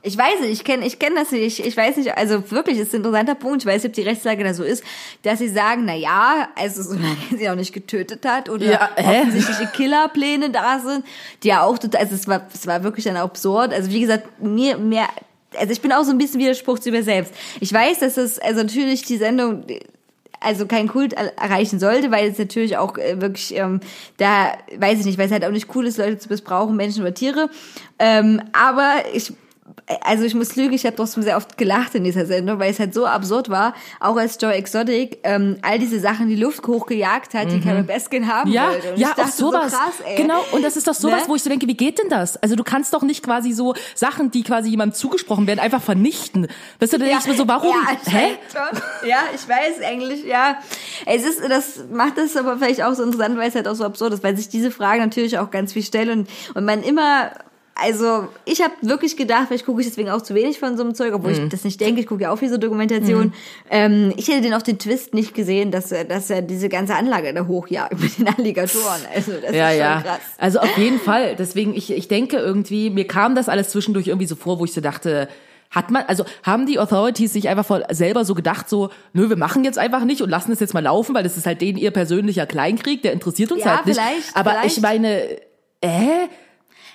Ich weiß nicht, ich kenne ich kenn das nicht. Ich weiß nicht, also wirklich, ist ein interessanter Punkt. Ich weiß nicht, ob die Rechtslage da so ist, dass sie sagen, na ja, also solange [LAUGHS] sie auch nicht getötet hat oder Ja, offensichtliche Killerpläne da sind, die ja auch total, also es war, es war wirklich dann absurd. Also wie gesagt, mir mehr, also ich bin auch so ein bisschen Widerspruch zu mir selbst. Ich weiß, dass es, also natürlich die Sendung, also kein Kult er- erreichen sollte, weil es natürlich auch äh, wirklich, ähm, da weiß ich nicht, weil es halt auch nicht cool ist, Leute zu missbrauchen, Menschen oder Tiere. Ähm, aber ich also ich muss lügen, ich habe trotzdem sehr oft gelacht in dieser Sendung, weil es halt so absurd war, auch als Joe Exotic ähm, all diese Sachen in die Luft hochgejagt hat, die Carol Baskin haben Mhm. Ja, wollte. Und ja, auch sowas. So krass, ey. Genau, und das ist doch sowas, Ne? wo ich so denke, wie geht denn das? Also du kannst doch nicht quasi so Sachen, die quasi jemandem zugesprochen werden, einfach vernichten. Weißt du, da denke ich mir so, warum? Ja, Hä? schon. Ja, ich weiß eigentlich, ja. Es ist, das macht das aber vielleicht auch so interessant, weil es halt auch so absurd ist, weil sich diese Fragen natürlich auch ganz viel stellen und, und man immer, also ich habe wirklich gedacht, vielleicht gucke ich deswegen auch zu wenig von so einem Zeug, obwohl Mhm. ich das nicht denke, ich gucke ja auch viel so Dokumentation. Ähm, ich hätte den auf den Twist nicht gesehen, dass, dass er diese ganze Anlage da hochjagt mit den [LAUGHS] Alligatoren. Also das Ja, ist schon ja. krass. Also auf jeden Fall. Deswegen, ich, ich denke irgendwie, mir kam das alles zwischendurch irgendwie so vor, wo ich so dachte, hat man, also haben die Authorities sich einfach voll selber so gedacht, so, nö, wir machen jetzt einfach nicht und lassen es jetzt mal laufen, weil das ist halt denen ihr persönlicher Kleinkrieg, der interessiert uns Ja, halt nicht. vielleicht, Aber vielleicht. ich meine, äh?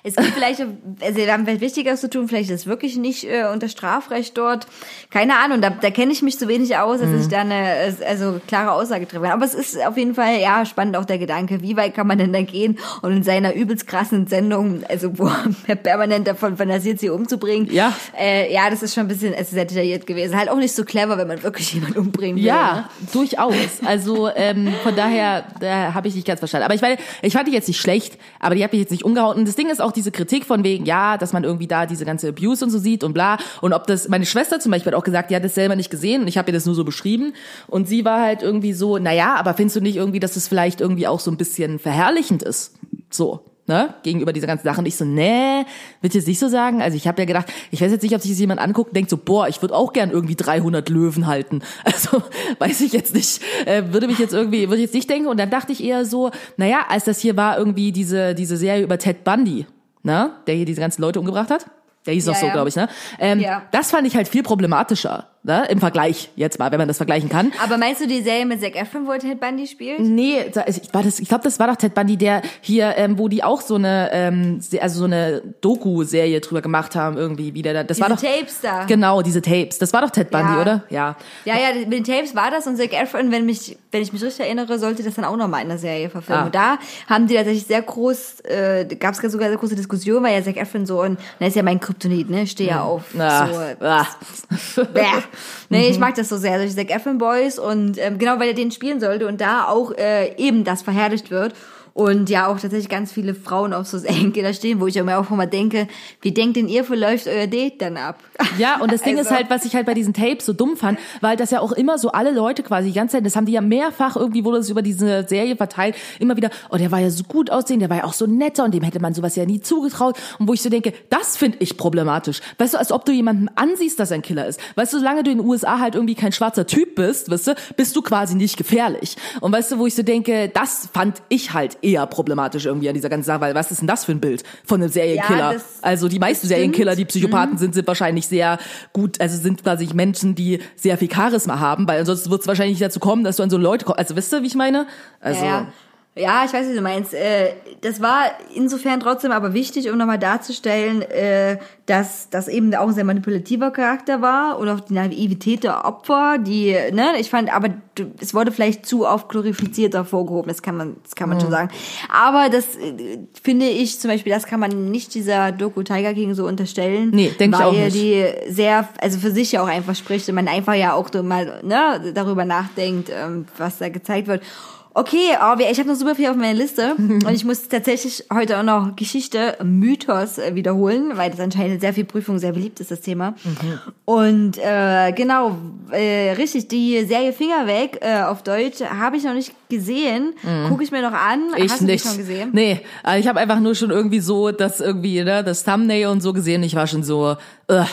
Es gibt vielleicht, also wir haben vielleicht Wichtigeres zu tun, vielleicht ist es wirklich nicht äh, unter Strafrecht dort. Keine Ahnung, da, da kenne ich mich zu wenig aus, dass ich da eine also klare Aussage treffen kann. Aber es ist auf jeden Fall, ja, spannend auch der Gedanke, wie weit kann man denn da gehen und in seiner übelst krassen Sendung, also wo [LAUGHS] er permanent davon fantasiert, sie umzubringen. Ja. Äh, ja, das ist schon ein bisschen also sehr detailliert gewesen. Halt auch nicht so clever, wenn man wirklich [LAUGHS] jemanden umbringen will. Ja, Ne? durchaus. Also ähm, von daher da habe ich nicht ganz verstanden. Aber ich meine, ich fand die jetzt nicht schlecht, aber die hat mich jetzt nicht umgehauen. Und das Ding ist auch diese Kritik von wegen, ja, dass man irgendwie da diese ganze Abuse und so sieht und bla. Und ob das, meine Schwester zum Beispiel hat auch gesagt, die hat das selber nicht gesehen und ich habe ihr das nur so beschrieben. Und sie war halt irgendwie so, naja, aber findest du nicht irgendwie, dass es vielleicht irgendwie auch so ein bisschen verherrlichend ist? So. Ne, gegenüber dieser ganzen Sache. Und ich so, nee, wird jetzt nicht so sagen. Also ich habe ja gedacht, ich weiß jetzt nicht, ob sich das jemand anguckt und denkt so, boah, ich würde auch gern irgendwie 300 Löwen halten. [LAUGHS] Also weiß ich jetzt nicht, äh, würde mich jetzt irgendwie, würde ich jetzt nicht denken. Und dann dachte ich eher so, naja, als das hier war irgendwie diese, diese Serie über Ted Bundy, ne, der hier diese ganzen Leute umgebracht hat. Der hieß doch Ja, so, ja. glaube ich, ne? Ähm, Ja. Das fand ich halt viel problematischer, ne? Im Vergleich jetzt mal, wenn man das vergleichen kann. Aber meinst du die Serie mit Zac Efron, wo Ted Bundy spielt? Nee, ich, war das, ich glaube, das war doch Ted Bundy, der hier, ähm, wo die auch so eine, ähm, also so eine Doku-Serie drüber gemacht haben, irgendwie wieder. Das Diese war doch Tapes da. genau diese Tapes. Das war doch Ted Bundy, Ja. oder? Ja. Ja, ja, mit den Tapes war das und Zac Efron, wenn mich, wenn ich mich richtig erinnere, sollte das dann auch nochmal in der Serie verfilmen. Ah. Und da haben die tatsächlich sehr groß, äh, gab es sogar sehr große Diskussion, weil ja Zac Efron so, und das ist ja mein Kryptonit, ne, ich stehe ja auf Ah, so, ah. [LAUGHS] Nee, Mhm. ich mag das so sehr, solche Zac Efron Boys und ähm, genau, weil er den spielen sollte und da auch äh, eben das verherrlicht wird. Und ja, auch tatsächlich ganz viele Frauen auf so Serienkiller stehen, wo ich mir auch immer denke, wie denkt denn ihr, verläuft euer Date dann ab? Ja, und das [LAUGHS] Ding ist Also- halt, was ich halt bei diesen Tapes so dumm fand, weil das ja auch immer so alle Leute quasi die ganze Zeit, das haben die ja mehrfach irgendwie, wurde das über diese Serie verteilt, immer wieder, oh, der war ja so gut aussehen, der war ja auch so netter und dem hätte man sowas ja nie zugetraut. Und wo ich so denke, das finde ich problematisch. Weißt du, als ob du jemanden ansiehst, dass er ein Killer ist. Weißt du, solange du in den USA halt irgendwie kein schwarzer Typ bist, weißt du, bist du quasi nicht gefährlich. Und weißt du, wo ich so denke, das fand ich halt eher problematisch irgendwie an dieser ganzen Sache, weil was ist denn das für ein Bild von einem Serienkiller? Ja, also die meisten. Serienkiller, die Psychopathen sind, sind wahrscheinlich sehr gut, also sind quasi Menschen, die sehr viel Charisma haben, weil ansonsten wird es wahrscheinlich dazu kommen, dass du an so Leute kommst. Also wisst ihr, wie ich meine? Also Ja, ja, ich weiß, wie du meinst. Äh, das war insofern trotzdem aber wichtig, um nochmal darzustellen, äh, dass das eben auch ein sehr manipulativer Charakter war und auch die Naivität der Opfer, die, ne, ich fand, aber es wurde vielleicht zu oft glorifiziert hervorgehoben, das kann man, das kann man Mhm. schon sagen. Aber das äh, finde ich zum Beispiel, das kann man nicht dieser Doku Tiger King so unterstellen. Nee, denk ich weil auch nicht. die sehr, also für sich ja auch einfach spricht und man einfach ja auch so mal ne, darüber nachdenkt, ähm, was da gezeigt wird. Okay, aber ich habe noch super viel auf meiner Liste [LAUGHS] und ich muss tatsächlich heute auch noch Geschichte, Mythos äh, wiederholen, weil das anscheinend in sehr viel Prüfung sehr beliebt ist, das Thema. Und äh, genau, äh, richtig, die Serie Finger weg äh, auf Deutsch habe ich noch nicht gesehen. Gucke ich mir noch an. ich Hast du nicht. schon gesehen? Nee, also ich habe einfach nur schon irgendwie so das irgendwie, ne, das Thumbnail und so gesehen. Ich war schon so, uh,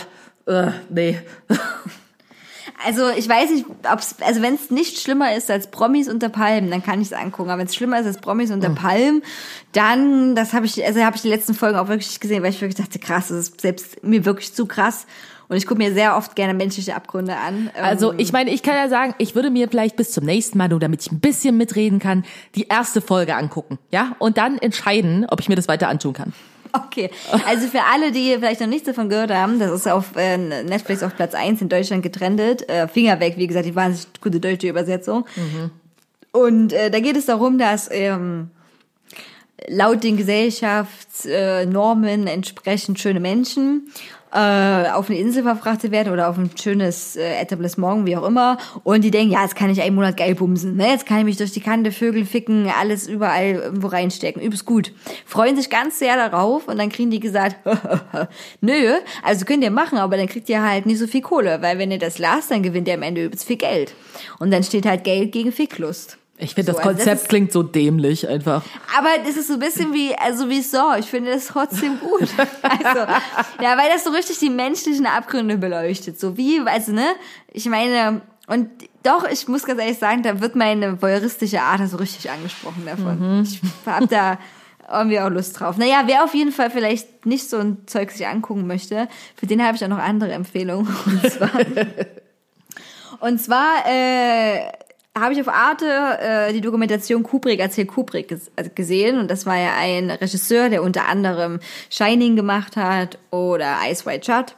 Äh, nee. [LAUGHS] Also ich weiß nicht, ob's, also wenn es nicht schlimmer ist als Promis unter Palmen, dann kann ich es angucken. Aber wenn es schlimmer ist als Promis unter Palmen, dann, das habe ich, also habe ich die letzten Folgen auch wirklich gesehen, weil ich wirklich dachte, krass, das ist selbst mir wirklich zu krass. Und ich gucke mir sehr oft gerne menschliche Abgründe an. Ähm, Also ich meine, ich kann ja sagen, ich würde mir vielleicht bis zum nächsten Mal, nur damit ich ein bisschen mitreden kann, die erste Folge angucken, ja, und dann entscheiden, ob ich mir das weiter antun kann. [LAUGHS] Okay, also für alle, die vielleicht noch nichts davon gehört haben, das ist auf äh, Netflix auf Platz 1 in Deutschland getrennt. Äh, Finger weg, wie gesagt, die wahnsinnig gute deutsche Übersetzung. Und äh, da geht es darum, dass ähm, laut den Gesellschaftsnormen entsprechend schöne Menschen äh, auf eine Insel verfrachtet werden oder auf ein schönes äh, Etablissement, wie auch immer. Und die denken, ja, jetzt kann ich einen Monat geil bumsen. Ne? Jetzt kann ich mich durch die Kante Vögel ficken, alles überall irgendwo reinstecken. Übelst gut. Freuen sich ganz sehr darauf und dann kriegen die gesagt, [LAUGHS] nö, also könnt ihr machen, aber dann kriegt ihr halt nicht so viel Kohle, weil wenn ihr das lasst, dann gewinnt ihr am Ende übelst viel Geld. Und dann steht halt Geld gegen Ficklust. Ich finde, So, das also das Konzept klingt so dämlich einfach. Aber das ist so ein bisschen wie, also wie so. Ich finde das trotzdem gut. [LAUGHS] Also, ja, weil das so richtig die menschlichen Abgründe beleuchtet. So wie, also, ne? Ich meine, und doch, ich muss ganz ehrlich sagen, da wird meine voyeuristische Art so richtig angesprochen davon. Ich hab da irgendwie auch Lust drauf. Naja, wer auf jeden Fall vielleicht nicht so ein Zeug sich angucken möchte, für den habe ich auch noch andere Empfehlungen. Und zwar, [LAUGHS] und zwar äh, habe ich auf Arte äh, die Dokumentation Kubrick erzählt Kubrick also gesehen und das war ja ein Regisseur, der unter anderem Shining gemacht hat oder Ice White Shut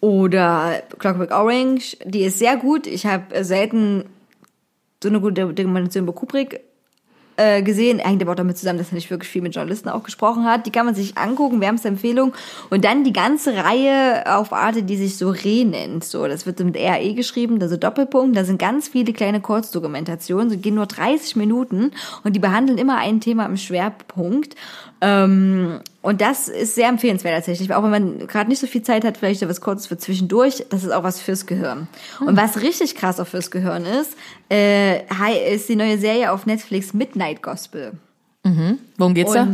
oder Clockwork Orange. Die ist sehr gut. Ich habe selten so eine gute Dokumentation über Kubrick äh, gesehen. Hängt aber auch damit zusammen, dass er nicht wirklich viel mit Journalisten auch gesprochen hat. Die kann man sich angucken, wärmste Empfehlung. Und dann die ganze Reihe auf Arte, die sich so Re nennt. So, das wird mit RE geschrieben, also Doppelpunkt. Da sind ganz viele kleine Kurzdokumentationen. Sie gehen nur 30 Minuten und die behandeln immer ein Thema im Schwerpunkt. Ähm, und das ist sehr empfehlenswert tatsächlich, auch wenn man gerade nicht so viel Zeit hat, vielleicht was Kurzes für zwischendurch, das ist auch was fürs Gehirn. Und was richtig krass auch fürs Gehirn ist, äh, ist die neue Serie auf Netflix Midnight Gospel. Worum geht's da?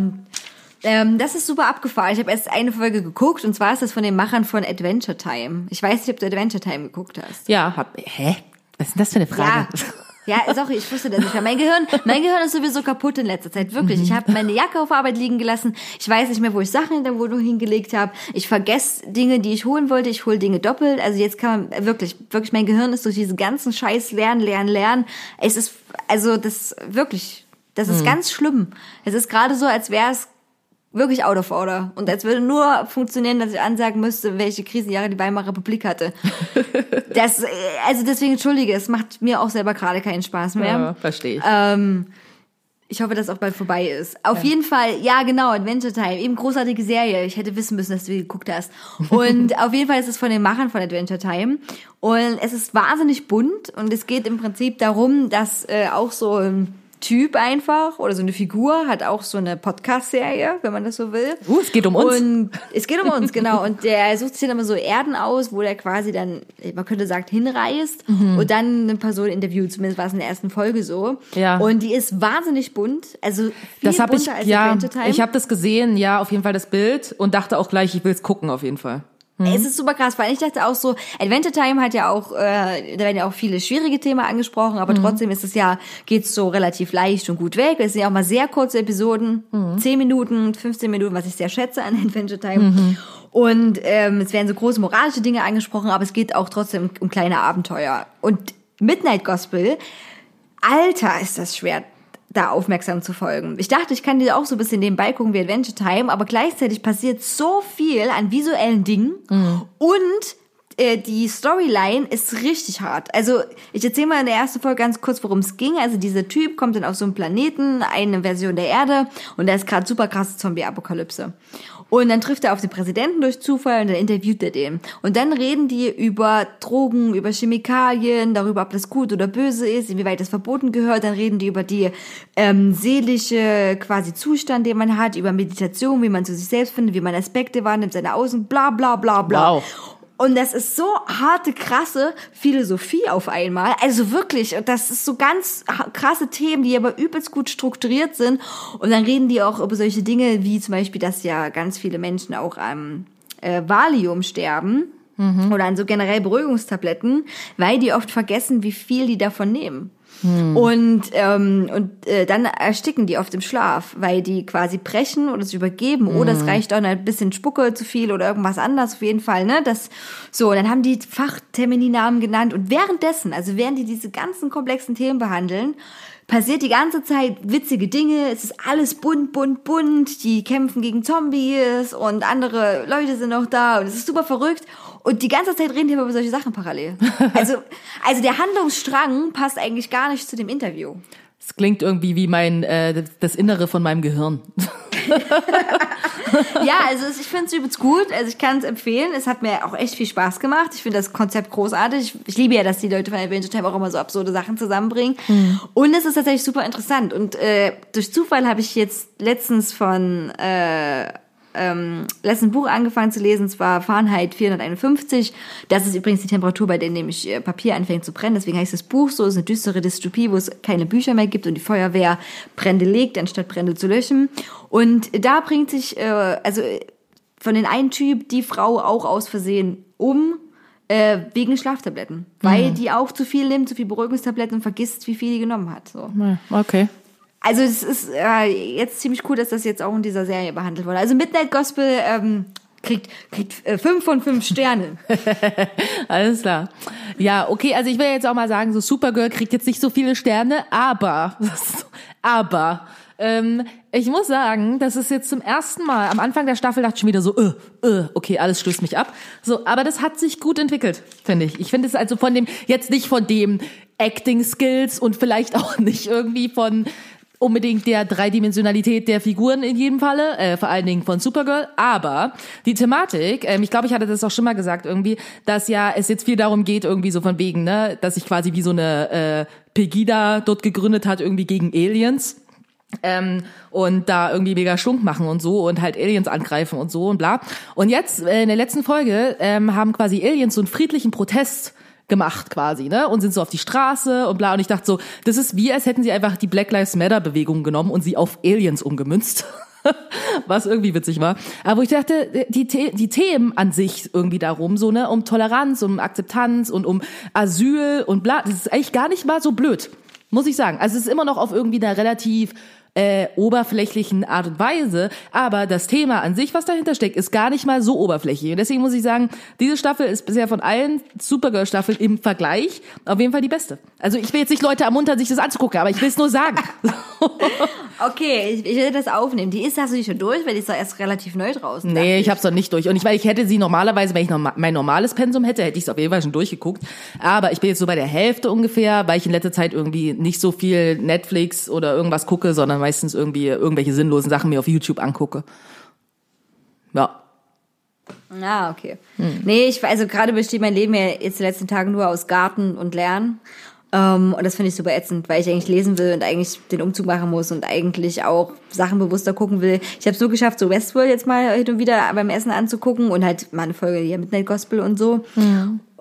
Ähm, das ist super abgefahren. Ich habe erst eine Folge geguckt und zwar ist das von den Machern von Adventure Time. Ich weiß nicht, ob du Adventure Time geguckt hast. Ja, hab, hä? Was ist denn das für eine Frage? Ja. Ja, sorry, ich wusste das nicht. mehr. Mein Gehirn, mein Gehirn ist sowieso kaputt in letzter Zeit. Wirklich. Ich habe meine Jacke auf Arbeit liegen gelassen. Ich weiß nicht mehr, wo ich Sachen in der Wohnung hingelegt habe. Ich vergesse Dinge, die ich holen wollte. Ich hole Dinge doppelt. Also jetzt kann man wirklich, wirklich, mein Gehirn ist durch diesen ganzen Scheiß lernen, lernen, lernen. Es ist, also das wirklich, das ist ganz schlimm. Es ist gerade so, als wäre es wirklich out of order. Und als würde nur funktionieren, dass ich ansagen müsste, welche Krisenjahre die Weimarer Republik hatte. [LAUGHS] Das, äh, also deswegen entschuldige, es macht mir auch selber gerade keinen Spaß mehr. Ja, verstehe ich. Ähm, ich hoffe, dass auch bald vorbei ist. Auf jeden Fall, ja genau, Adventure Time, eben großartige Serie. Ich hätte wissen müssen, dass du die geguckt hast. Und [LAUGHS] auf jeden Fall ist es von den Machern von Adventure Time. Und es ist wahnsinnig bunt und es geht im Prinzip darum, dass äh, auch so ein Typ einfach oder so eine Figur hat auch so eine Podcast-Serie, wenn man das so will. Uh, es geht um uns. Und es geht um uns, [LAUGHS] genau. Und der sucht sich dann immer so Erden aus, wo der quasi dann, man könnte sagen, hinreist und dann eine Person interviewt. Zumindest war es in der ersten Folge so. Mhm. Ja. Und die ist wahnsinnig bunt. Also das habe ich, ja, ich habe das gesehen, ja, auf jeden Fall das Bild und dachte auch gleich, ich will's gucken auf jeden Fall. Es ist super krass, weil ich dachte auch so, Adventure Time hat ja auch, äh, da werden ja auch viele schwierige Themen angesprochen, aber trotzdem ist es ja, geht's so relativ leicht und gut weg. Es sind ja auch mal sehr kurze Episoden, 10 Minuten, 15 Minuten, was ich sehr schätze an [LAUGHS] Adventure Time. Und ähm, es werden so große moralische Dinge angesprochen, aber es geht auch trotzdem um kleine Abenteuer. Und Midnight Gospel, Alter, ist das schwer da aufmerksam zu folgen. Ich dachte, ich kann dir auch so ein bisschen nebenbei gucken wie Adventure Time, aber gleichzeitig passiert so viel an visuellen Dingen und äh, die Storyline ist richtig hart. Also ich erzähle mal in der ersten Folge ganz kurz, worum es ging. Also dieser Typ kommt dann auf so einen Planeten, eine Version der Erde und da ist gerade super krasse Zombie-Apokalypse. Und dann trifft er auf den Präsidenten durch Zufall und dann interviewt er den. Und dann reden die über Drogen, über Chemikalien, darüber, ob das gut oder böse ist, inwieweit das verboten gehört. Dann reden die über die ähm, seelische quasi Zustand, den man hat, über Meditation, wie man zu sich selbst findet, wie man Aspekte wahrnimmt, seine Außen, bla bla bla bla. Wow. Und das ist so harte, krasse Philosophie auf einmal. Also wirklich, das ist so ganz krasse Themen, die aber übelst gut strukturiert sind. Und dann reden die auch über solche Dinge wie zum Beispiel, dass ja ganz viele Menschen auch am äh, Valium sterben. oder an so generell Beruhigungstabletten, weil die oft vergessen, wie viel die davon nehmen. Und, ähm, und äh, dann ersticken die oft im Schlaf, weil die quasi brechen oder sich übergeben oder es reicht auch ein bisschen Spucke zu viel oder irgendwas anderes auf jeden Fall, ne? Das so, und dann haben die Fachtermininamen genannt und währenddessen, also während die diese ganzen komplexen Themen behandeln, passiert die ganze Zeit witzige Dinge, es ist alles bunt, bunt, bunt, die kämpfen gegen Zombies und andere Leute sind noch da und es ist super verrückt und die ganze Zeit reden die über solche Sachen parallel. [LAUGHS] Also, also der Handlungsstrang passt eigentlich gar nicht zu dem Interview. Es klingt irgendwie wie mein äh, das Innere von meinem Gehirn. [LAUGHS] Ja, also ich finde es übelst gut. Also ich kann es empfehlen. Es hat mir auch echt viel Spaß gemacht. Ich finde das Konzept großartig. Ich, ich liebe ja, dass die Leute von Adventure Time auch immer so absurde Sachen zusammenbringen. Und es ist tatsächlich super interessant. Und äh, durch Zufall habe ich jetzt letztens von äh, ähm, letzten Buch angefangen zu lesen, zwar Fahrenheit 451. Das ist übrigens die Temperatur, bei der nämlich äh, Papier anfängt zu brennen. Deswegen heißt das Buch so, es ist eine düstere Dystopie, wo es keine Bücher mehr gibt und die Feuerwehr Brände legt, anstatt Brände zu löschen. Und da bringt sich, äh, also von den einen Typ die Frau auch aus Versehen um, äh, wegen Schlaftabletten. Weil die auch zu viel nimmt, zu viel Beruhigungstabletten und vergisst, wie viel die genommen hat. So. Okay. Also es ist äh, jetzt ziemlich cool, dass das jetzt auch in dieser Serie behandelt wurde. Also Midnight Gospel ähm, kriegt, kriegt äh, fünf von fünf Sternen. [LAUGHS] Alles klar. Ja, okay, also ich will jetzt auch mal sagen, so Supergirl kriegt jetzt nicht so viele Sterne, aber, [LAUGHS] aber, ähm, ich muss sagen, das ist jetzt zum ersten Mal, am Anfang der Staffel dachte ich schon wieder so, äh, äh, okay, alles stößt mich ab. So, aber das hat sich gut entwickelt, finde ich. Ich finde es also von dem, jetzt nicht von dem Acting Skills und vielleicht auch [LAUGHS] nicht irgendwie von unbedingt der Dreidimensionalität der Figuren in jedem Falle, äh, vor allen Dingen von Supergirl, aber die Thematik, ähm, ich glaube, ich hatte das auch schon mal gesagt irgendwie, dass ja es jetzt viel darum geht, irgendwie so von wegen, ne, dass sich quasi wie so eine äh, Pegida dort gegründet hat, irgendwie gegen Aliens. Ähm, und da irgendwie mega Schunk machen und so und halt Aliens angreifen und so und bla. Und jetzt, äh, in der letzten Folge, ähm, haben quasi Aliens so einen friedlichen Protest gemacht quasi, ne? Und sind so auf die Straße und bla. Und ich dachte so, das ist wie, als hätten sie einfach die Black Lives Matter Bewegung genommen und sie auf Aliens umgemünzt. [LAUGHS] Was irgendwie witzig war. Aber ich dachte, die, The die Themen an sich irgendwie darum, so, ne, um Toleranz, um Akzeptanz und um Asyl und bla, das ist eigentlich gar nicht mal so blöd. Muss ich sagen. Also es ist immer noch auf irgendwie einer relativ äh, oberflächlichen Art und Weise, aber das Thema an sich, was dahinter steckt, ist gar nicht mal so oberflächlich. Und deswegen muss ich sagen, diese Staffel ist bisher von allen Supergirl-Staffeln im Vergleich auf jeden Fall die beste. Also ich will jetzt nicht Leute ermuntern, sich das anzugucken, aber ich will es nur sagen. [LAUGHS] Okay, ich, ich will das aufnehmen. Die ist, hast du die schon durch, weil die ist doch erst relativ neu draußen. Nee, ich hab's noch nicht durch. Und ich, weil ich hätte sie normalerweise, wenn ich norma mein normales Pensum hätte, hätte ich es auf jeden Fall schon durchgeguckt. Aber ich bin jetzt so bei der Hälfte ungefähr, weil ich in letzter Zeit irgendwie nicht so viel Netflix oder irgendwas gucke, sondern meistens irgendwie irgendwelche sinnlosen Sachen mir auf YouTube angucke. Ja. Ah, okay. Nee, ich, also gerade besteht mein Leben ja jetzt die letzten Tage nur aus Garten und Lernen. Ähm, und das finde ich super ätzend, weil ich eigentlich lesen will und eigentlich den Umzug machen muss und eigentlich auch Sachen bewusster gucken will. Ich habe es so geschafft, so Westworld jetzt mal hin und wieder beim Essen anzugucken und halt mal eine Folge hier Midnight Gospel und so.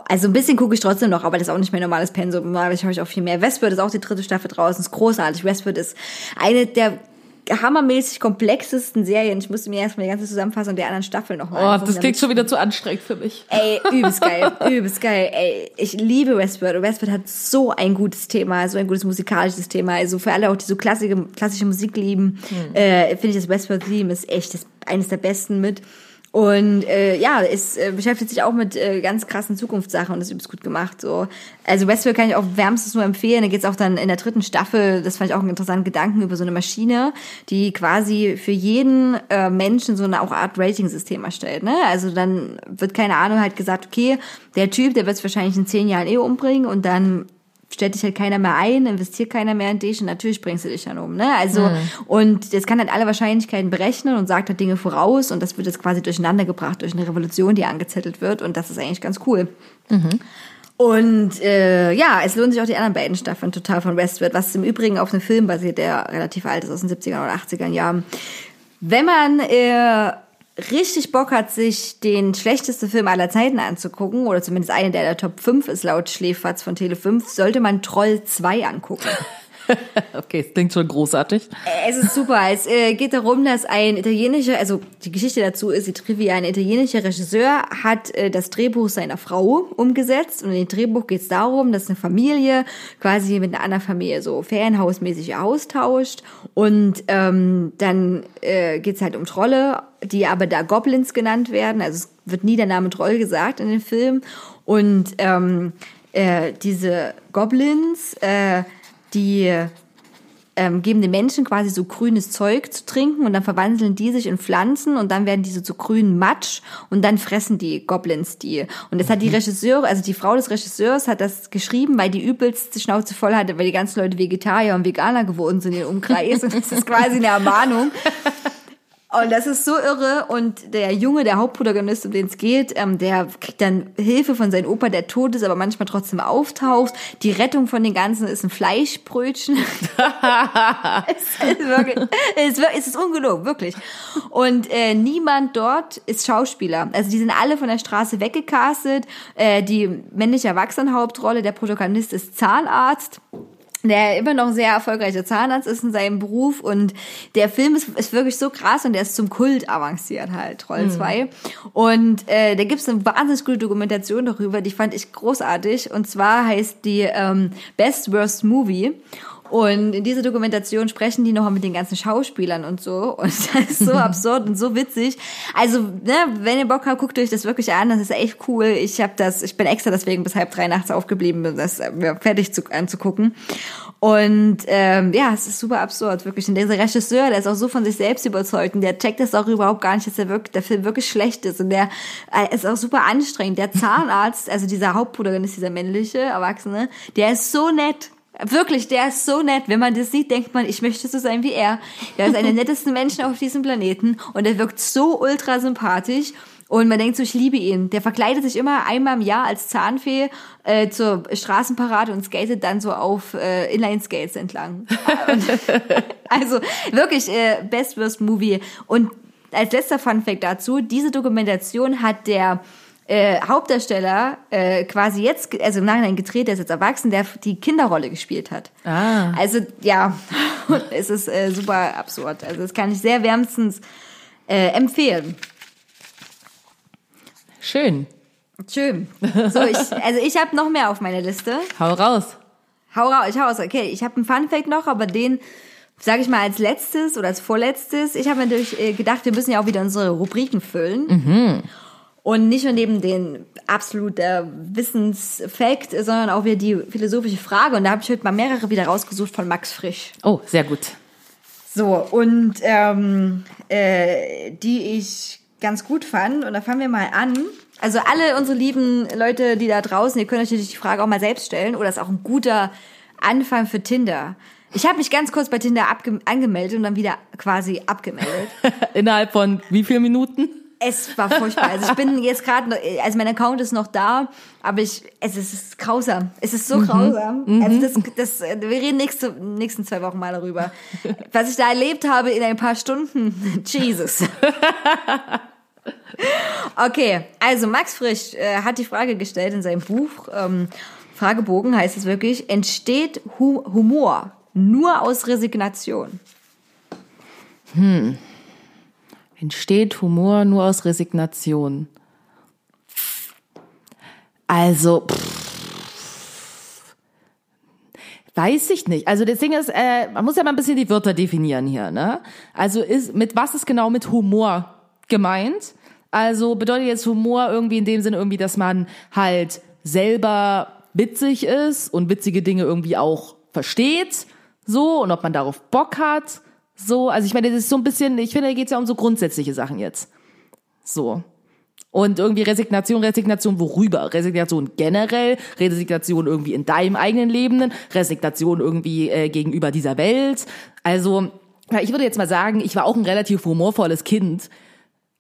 Also ein bisschen gucke ich trotzdem noch, aber das ist auch nicht mein normales Pensum. Normalerweise habe ich auch viel mehr. Westworld ist auch die dritte Staffel draußen, ist großartig. Westworld ist eine der hammermäßig komplexesten Serien. Ich musste mir erstmal die ganze Zusammenfassung der anderen Staffeln nochmal Oh, angucken, das klingt schon wieder zu anstrengend für mich. Ey, übelst geil, [LAUGHS] übelst geil. Ey, ich liebe Westworld. Und Westworld hat so ein gutes Thema, so ein gutes musikalisches Thema. Also für alle auch, die so klassische, klassische Musik lieben, äh, finde ich das Westworld-Theme ist echt das, eines der besten mit. Und äh, ja, es äh, beschäftigt sich auch mit äh, ganz krassen Zukunftssachen und ist übelst gut gemacht. So. Also Westworld kann ich auch wärmstens nur empfehlen. Da geht's auch dann in der dritten Staffel, das fand ich auch einen interessanten Gedanken, über so eine Maschine, die quasi für jeden äh, Menschen so eine auch Art Rating-System erstellt. Ne? Also dann wird, keine Ahnung, halt gesagt, okay, der Typ, der wird es wahrscheinlich in zehn Jahren eh umbringen und dann stellt dich halt keiner mehr ein, investiert keiner mehr in dich und natürlich bringst du dich dann um, ne? Also, und das kann halt alle Wahrscheinlichkeiten berechnen und sagt halt Dinge voraus und das wird jetzt quasi durcheinander gebracht durch eine Revolution, die angezettelt wird und das ist eigentlich ganz cool. Und äh, ja, es lohnen sich auch die anderen beiden Staffeln total von Westworld, was im Übrigen auf einem Film basiert, der relativ alt ist, aus den 70er oder 80er Jahren. Wenn man äh, richtig Bock hat, sich den schlechtesten Film aller Zeiten anzugucken, oder zumindest einen, der der Top 5 ist laut Schläferz von Tele 5, sollte man Troll 2 angucken. [LAUGHS] [LAUGHS] Okay, es klingt schon großartig. Es ist super. Es äh, geht darum, dass ein italienischer, also die Geschichte dazu ist die Trivia, ein italienischer Regisseur hat äh, das Drehbuch seiner Frau umgesetzt und in dem Drehbuch geht es darum, dass eine Familie quasi mit einer anderen Familie so ferienhausmäßig austauscht und ähm, dann äh, geht es halt um Trolle, die aber da Goblins genannt werden. Also es wird nie der Name Troll gesagt in dem Film und ähm, äh, diese Goblins, äh, die ähm, geben den Menschen quasi so grünes Zeug zu trinken und dann verwandeln die sich in Pflanzen und dann werden diese zu grünen Matsch und dann fressen die Goblins die. Und das hat die Regisseure, also die Frau des Regisseurs hat das geschrieben, weil die übelste Schnauze voll hatte, weil die ganzen Leute Vegetarier und Veganer geworden sind im Umkreis und das ist quasi eine Ermahnung. [LAUGHS] Und das ist so irre. Und der Junge, der Hauptprotagonist, um den es geht, ähm, der kriegt dann Hilfe von seinem Opa, der tot ist, aber manchmal trotzdem auftaucht. Die Rettung von den Ganzen ist ein Fleischbrötchen. [LAUGHS] es, ist wirklich, es, ist, wirklich- es ist ungelogen, wirklich. Und äh, niemand dort ist Schauspieler. Also die sind alle von der Straße weggecastet. Äh, die männliche Erwachsenenhauptrolle, der Protagonist ist Zahnarzt der immer noch ein sehr erfolgreicher Zahnarzt ist in seinem Beruf und der Film ist, ist wirklich so krass und der ist zum Kult avanciert halt, Troll 2. Und äh, da gibt es eine wahnsinnig gute Dokumentation darüber, die fand ich großartig und zwar heißt die ähm, Best Worst Movie. Und in dieser Dokumentation sprechen die noch mit den ganzen Schauspielern und so. [LAUGHS] Und das ist so [LAUGHS] absurd und so witzig. Also, ne, wenn ihr Bock habt, guckt euch das wirklich an. Das ist echt cool. Ich habe das, ich bin extra deswegen bis halb drei nachts aufgeblieben, um das äh, fertig zu, anzugucken. Und ähm, ja, es ist super absurd, wirklich. Und dieser Regisseur, der ist auch so von sich selbst überzeugt und der checkt das auch überhaupt gar nicht, dass der, wirklich, der Film wirklich schlecht ist. Und der äh, ist auch super anstrengend. Der Zahnarzt, also dieser Hauptprotagonist, dieser männliche Erwachsene, der ist so nett. Wirklich, der ist so nett. Wenn man das sieht, denkt man, ich möchte so sein wie er. Der ist einer der nettesten Menschen auf diesem Planeten und er wirkt so ultra sympathisch. Und man denkt so, ich liebe ihn. Der verkleidet sich immer einmal im Jahr als Zahnfee äh, zur Straßenparade und skatet dann so auf äh, Inline-Skates entlang. [LAUGHS] Also wirklich äh, Best Worst Movie. Und als letzter Funfact dazu, diese Dokumentation hat der äh, Hauptdarsteller äh, quasi jetzt, also im Nachhinein gedreht, der ist jetzt erwachsen, der die Kinderrolle gespielt hat. Ah. Also ja, [LAUGHS] es ist äh, super absurd. Also das kann ich sehr wärmstens äh, empfehlen. Schön. Schön. So, ich, also ich habe noch mehr auf meiner Liste. Hau raus. Hau raus, ich hau raus. Okay, ich habe einen Funfact noch, aber den sage ich mal als letztes oder als vorletztes. Ich habe natürlich äh, gedacht, wir müssen ja auch wieder unsere Rubriken füllen. Und nicht nur neben den absolut äh, Wissensfact, sondern auch wieder die philosophische Frage. Und da habe ich heute mal mehrere wieder rausgesucht von Max Frisch. Oh, sehr gut. So, und ähm, äh, die ich ganz gut fand. Und da fangen wir mal an. Also alle unsere lieben Leute, die da draußen, ihr könnt euch natürlich die Frage auch mal selbst stellen. Oder ist auch ein guter Anfang für Tinder. Ich habe mich ganz kurz bei Tinder angemeldet und dann wieder quasi abgemeldet. [LAUGHS] Innerhalb von wie vielen Minuten? Es war furchtbar. Also ich bin jetzt gerade, also mein Account ist noch da, aber ich, es ist, es ist grausam. Es ist so grausam. Also das, das, wir reden nächste, nächsten zwei Wochen mal darüber. Was ich da erlebt habe in ein paar Stunden, [LAUGHS] Jesus. Okay, also Max Frisch äh, hat die Frage gestellt in seinem Buch, ähm, Fragebogen heißt es wirklich, entsteht Hu Humor nur aus Resignation? Entsteht Humor nur aus Resignation? Also, pff, weiß ich nicht. Also das Ding ist, äh, man muss ja mal ein bisschen die Wörter definieren hier, ne? Also ist, mit was ist genau mit Humor gemeint? Also bedeutet jetzt Humor irgendwie in dem Sinne irgendwie, dass man halt selber witzig ist und witzige Dinge irgendwie auch versteht, so, und ob man darauf Bock hat, so. Also ich meine, das ist so ein bisschen, ich finde, da geht's ja um so grundsätzliche Sachen jetzt. So. Und irgendwie Resignation, Resignation worüber? Resignation generell, Resignation irgendwie in deinem eigenen Leben, Resignation irgendwie äh, gegenüber dieser Welt. Also, ja, ich würde jetzt mal sagen, ich war auch ein relativ humorvolles Kind.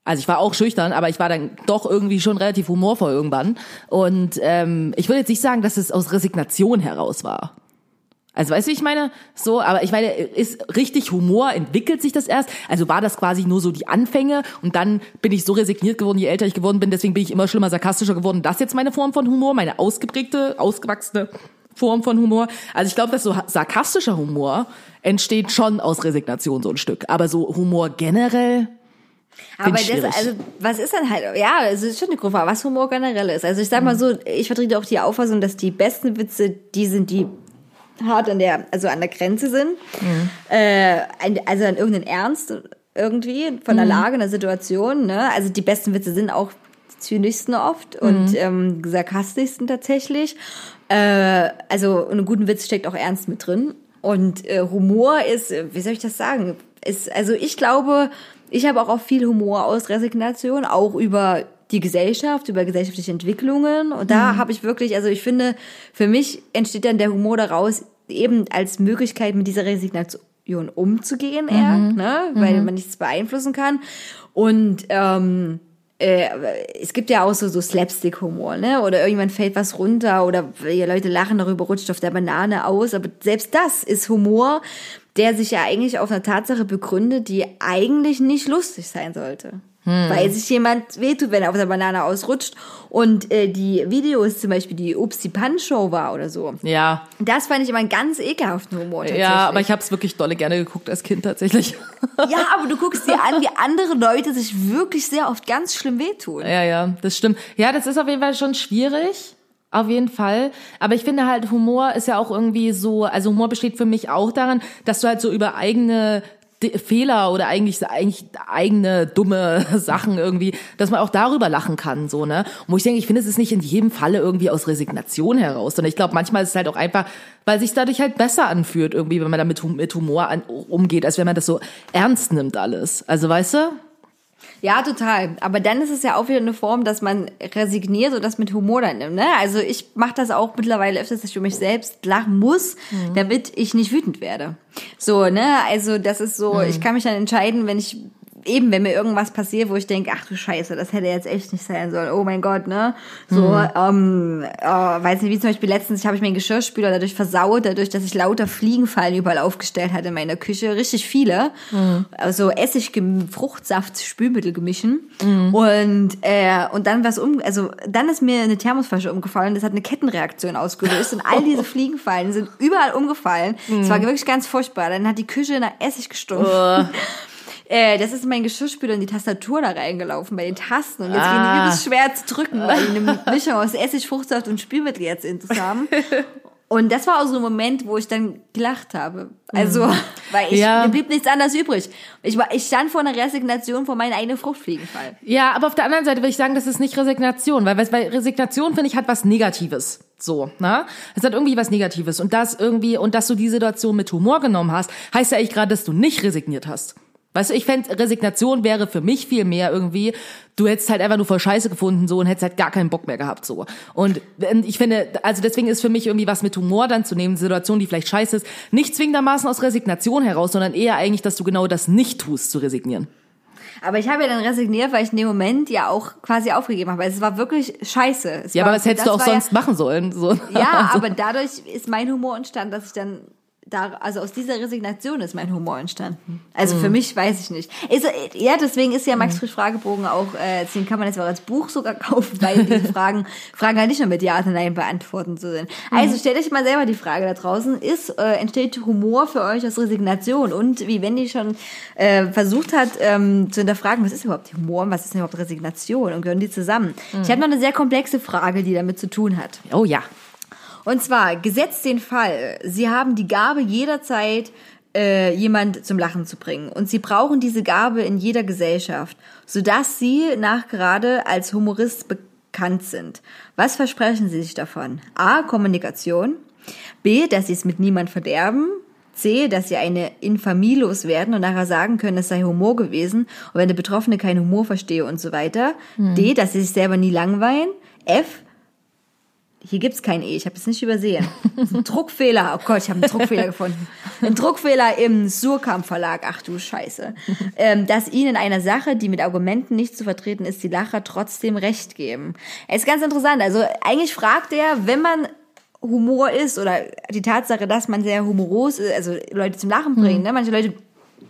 Also ich war auch schüchtern, aber ich war dann doch irgendwie schon relativ humorvoll irgendwann. Und ähm, ich würde jetzt nicht sagen, dass es aus Resignation heraus war. Also weißt du, wie ich meine? So, aber ich meine, ist richtig Humor, entwickelt sich das erst? Also war das quasi nur so die Anfänge und dann bin ich so resigniert geworden, je älter ich geworden bin, deswegen bin ich immer schlimmer sarkastischer geworden. Das ist jetzt meine Form von Humor, meine ausgeprägte, ausgewachsene Form von Humor. Also ich glaube, dass so sarkastischer Humor entsteht schon aus Resignation so ein Stück. Aber so Humor generell. Aber das, also, was ist dann halt, ja, es ist schon eine Frage, was Humor generell ist. Also ich sag mal so, ich vertrete auch die Auffassung, dass die besten Witze die sind, die hart an der, also an der Grenze sind. Äh, ein- also an irgendeinen Ernst irgendwie von der Lage, einer Situation. Ne? Also die besten Witze sind auch zynischsten oft und ähm, sarkastischsten tatsächlich. Äh, also in einem guten Witz steckt auch Ernst mit drin. Und äh, Humor ist, äh, wie soll ich das sagen? Ist, also ich glaube, ich habe auch auf viel Humor aus Resignation, auch über die Gesellschaft, über gesellschaftliche Entwicklungen. Und da habe ich wirklich, also ich finde, für mich entsteht dann der Humor daraus eben als Möglichkeit, mit dieser Resignation umzugehen, eher, ne? weil man nichts beeinflussen kann. Und ähm, äh, es gibt ja auch so, so Slapstick-Humor, ne? Oder irgendjemand fällt was runter oder die Leute lachen darüber, rutscht auf der Banane aus. Aber selbst das ist Humor, der sich ja eigentlich auf einer Tatsache begründet, die eigentlich nicht lustig sein sollte. Weil sich jemand wehtut, wenn er auf der Banane ausrutscht. Und äh, die Videos, zum Beispiel die Upsi Punch Show war oder so. Ja, Das fand ich immer einen ganz ekelhaften Humor. Ja, aber ich habe es wirklich dolle gerne geguckt als Kind tatsächlich. [LAUGHS] Ja, aber du guckst dir an, wie andere Leute sich wirklich sehr oft ganz schlimm wehtun. Ja, ja, das stimmt. Ja, das ist auf jeden Fall schon schwierig. Auf jeden Fall. Aber ich finde halt, Humor ist ja auch irgendwie so, also Humor besteht für mich auch daran, dass du halt so über eigene Fehler oder eigentlich, eigentlich eigene dumme [LAUGHS] Sachen irgendwie, dass man auch darüber lachen kann, so, ne? Und wo ich denke, ich finde, es ist nicht in jedem Falle irgendwie aus Resignation heraus, sondern ich glaube, manchmal ist es halt auch einfach, weil sich dadurch halt besser anfühlt irgendwie, wenn man damit mit Humor an, umgeht, als wenn man das so ernst nimmt alles. Also, weißt du? Ja, total. Aber dann ist es ja auch wieder eine Form, dass man resigniert und das mit Humor dann nimmt. Ne? Also ich mache das auch mittlerweile öfters, dass ich für mich selbst lachen muss, damit ich nicht wütend werde. So, ne? Also das ist so, ich kann mich dann entscheiden, wenn ich eben, wenn mir irgendwas passiert, wo ich denke, ach du Scheiße, das hätte jetzt echt nicht sein sollen. Oh mein Gott, ne? So, ähm, äh, weiß nicht, wie zum Beispiel letztens, habe ich meinen Geschirrspüler dadurch versaut, dadurch, dass ich lauter Fliegenfallen überall aufgestellt hatte in meiner Küche, richtig viele. Also Essig, Fruchtsaft, Spülmittel gemischen. Und, äh, und dann was um, also dann ist mir eine Thermosflasche umgefallen, das hat eine Kettenreaktion ausgelöst und all diese [LAUGHS] Fliegenfallen sind überall umgefallen. Es war wirklich ganz furchtbar. Dann hat die Küche nach Essig gestunken. [LAUGHS] Äh, das ist mein Geschirrspüler in die Tastatur da reingelaufen bei den Tasten und jetzt Ah. gehen die übelst schwer zu drücken, weil eine [LAUGHS] Mischung aus Essig, Fruchtsaft und Spülmittel jetzt in haben. [LAUGHS] Und das war auch so ein Moment, wo ich dann gelacht habe. Also, [LAUGHS] weil ich, Ja. mir blieb nichts anderes übrig. Ich, war, ich stand vor einer Resignation vor meinem eigenen Fruchtfliegenfall. Ja, aber auf der anderen Seite würde ich sagen, das ist nicht Resignation, weil, weil Resignation finde ich hat was Negatives. So, ne? Es hat irgendwie was Negatives und das irgendwie und dass du die Situation mit Humor genommen hast, heißt ja eigentlich gerade, dass du nicht resigniert hast. Weißt du, ich fände, Resignation wäre für mich viel mehr irgendwie, du hättest halt einfach nur voll Scheiße gefunden so und hättest halt gar keinen Bock mehr gehabt so. Und ähm, ich finde, also deswegen ist für mich irgendwie was mit Humor dann zu nehmen, Situation, die vielleicht scheiße ist, nicht zwingendermaßen aus Resignation heraus, sondern eher eigentlich, dass du genau das nicht tust, zu resignieren. Aber ich habe ja dann resigniert, weil ich in dem Moment ja auch quasi aufgegeben habe. Es war wirklich scheiße. Es Ja, war, aber was hättest du auch sonst machen sollen? So. Ja, [LAUGHS] Also- aber dadurch ist mein Humor entstanden, dass ich dann da, also aus dieser Resignation ist mein Humor entstanden. Also Mhm. für mich weiß ich nicht. Ist, ja, deswegen ist ja Max Frisch Fragebogen auch, äh, den kann man jetzt auch als Buch sogar [LAUGHS] kaufen, weil diese [LAUGHS] Fragen, Fragen halt nicht nur mit Ja oder Nein beantworten zu sind. Mhm. Also stellt euch mal selber die Frage da draußen, ist, äh, entsteht Humor für euch aus Resignation? Und wie Wendy schon äh, versucht hat, ähm, zu hinterfragen, was ist überhaupt Humor und was ist überhaupt Resignation und gehören die zusammen? Mhm. Ich habe noch eine sehr komplexe Frage, die damit zu tun hat. Oh ja. Und zwar, gesetzt den Fall, Sie haben die Gabe jederzeit, äh, jemand zum Lachen zu bringen. Und Sie brauchen diese Gabe in jeder Gesellschaft, sodass Sie nachgerade als Humorist bekannt sind. Was versprechen Sie sich davon? A. Kommunikation. B. Dass Sie es mit niemand verderben. C, dass sie eine Infamie loswerden und nachher sagen können, es sei Humor gewesen und wenn der Betroffene keinen Humor verstehe und so weiter. D, dass sie sich selber nie langweilen. F, hier gibt's kein E, ich habe es nicht übersehen. Ein Druckfehler. Oh Gott, ich habe einen Druckfehler gefunden. Ein Druckfehler im Surkamp Verlag. Ach du Scheiße. Ähm, dass ihnen in einer Sache, die mit Argumenten nicht zu vertreten ist, die Lacher trotzdem recht geben. Es ist ganz interessant. Also eigentlich fragt er, wenn man Humor ist oder die Tatsache, dass man sehr humoros ist, also Leute zum Lachen bringen. Ne? Manche Leute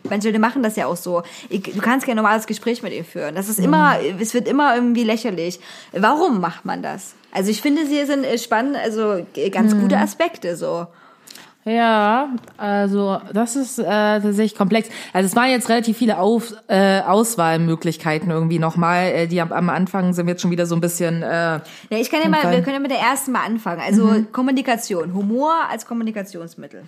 Manche Leute machen das ja auch so. Ich, du kannst kein normales Gespräch mit ihm führen. Das ist immer, es wird immer irgendwie lächerlich. Warum macht man das? Also ich finde, sie sind äh, spannend, also äh, ganz Hm. gute Aspekte so. Ja, also das ist äh, tatsächlich komplex. Also es waren jetzt relativ viele Auf, äh, Auswahlmöglichkeiten irgendwie nochmal. Äh, die am, am Anfang sind wir jetzt schon wieder so ein bisschen. Äh, Ja, ich kann ja mal, wir können ja mit der ersten mal anfangen. Also Mhm. Kommunikation, Humor als Kommunikationsmittel.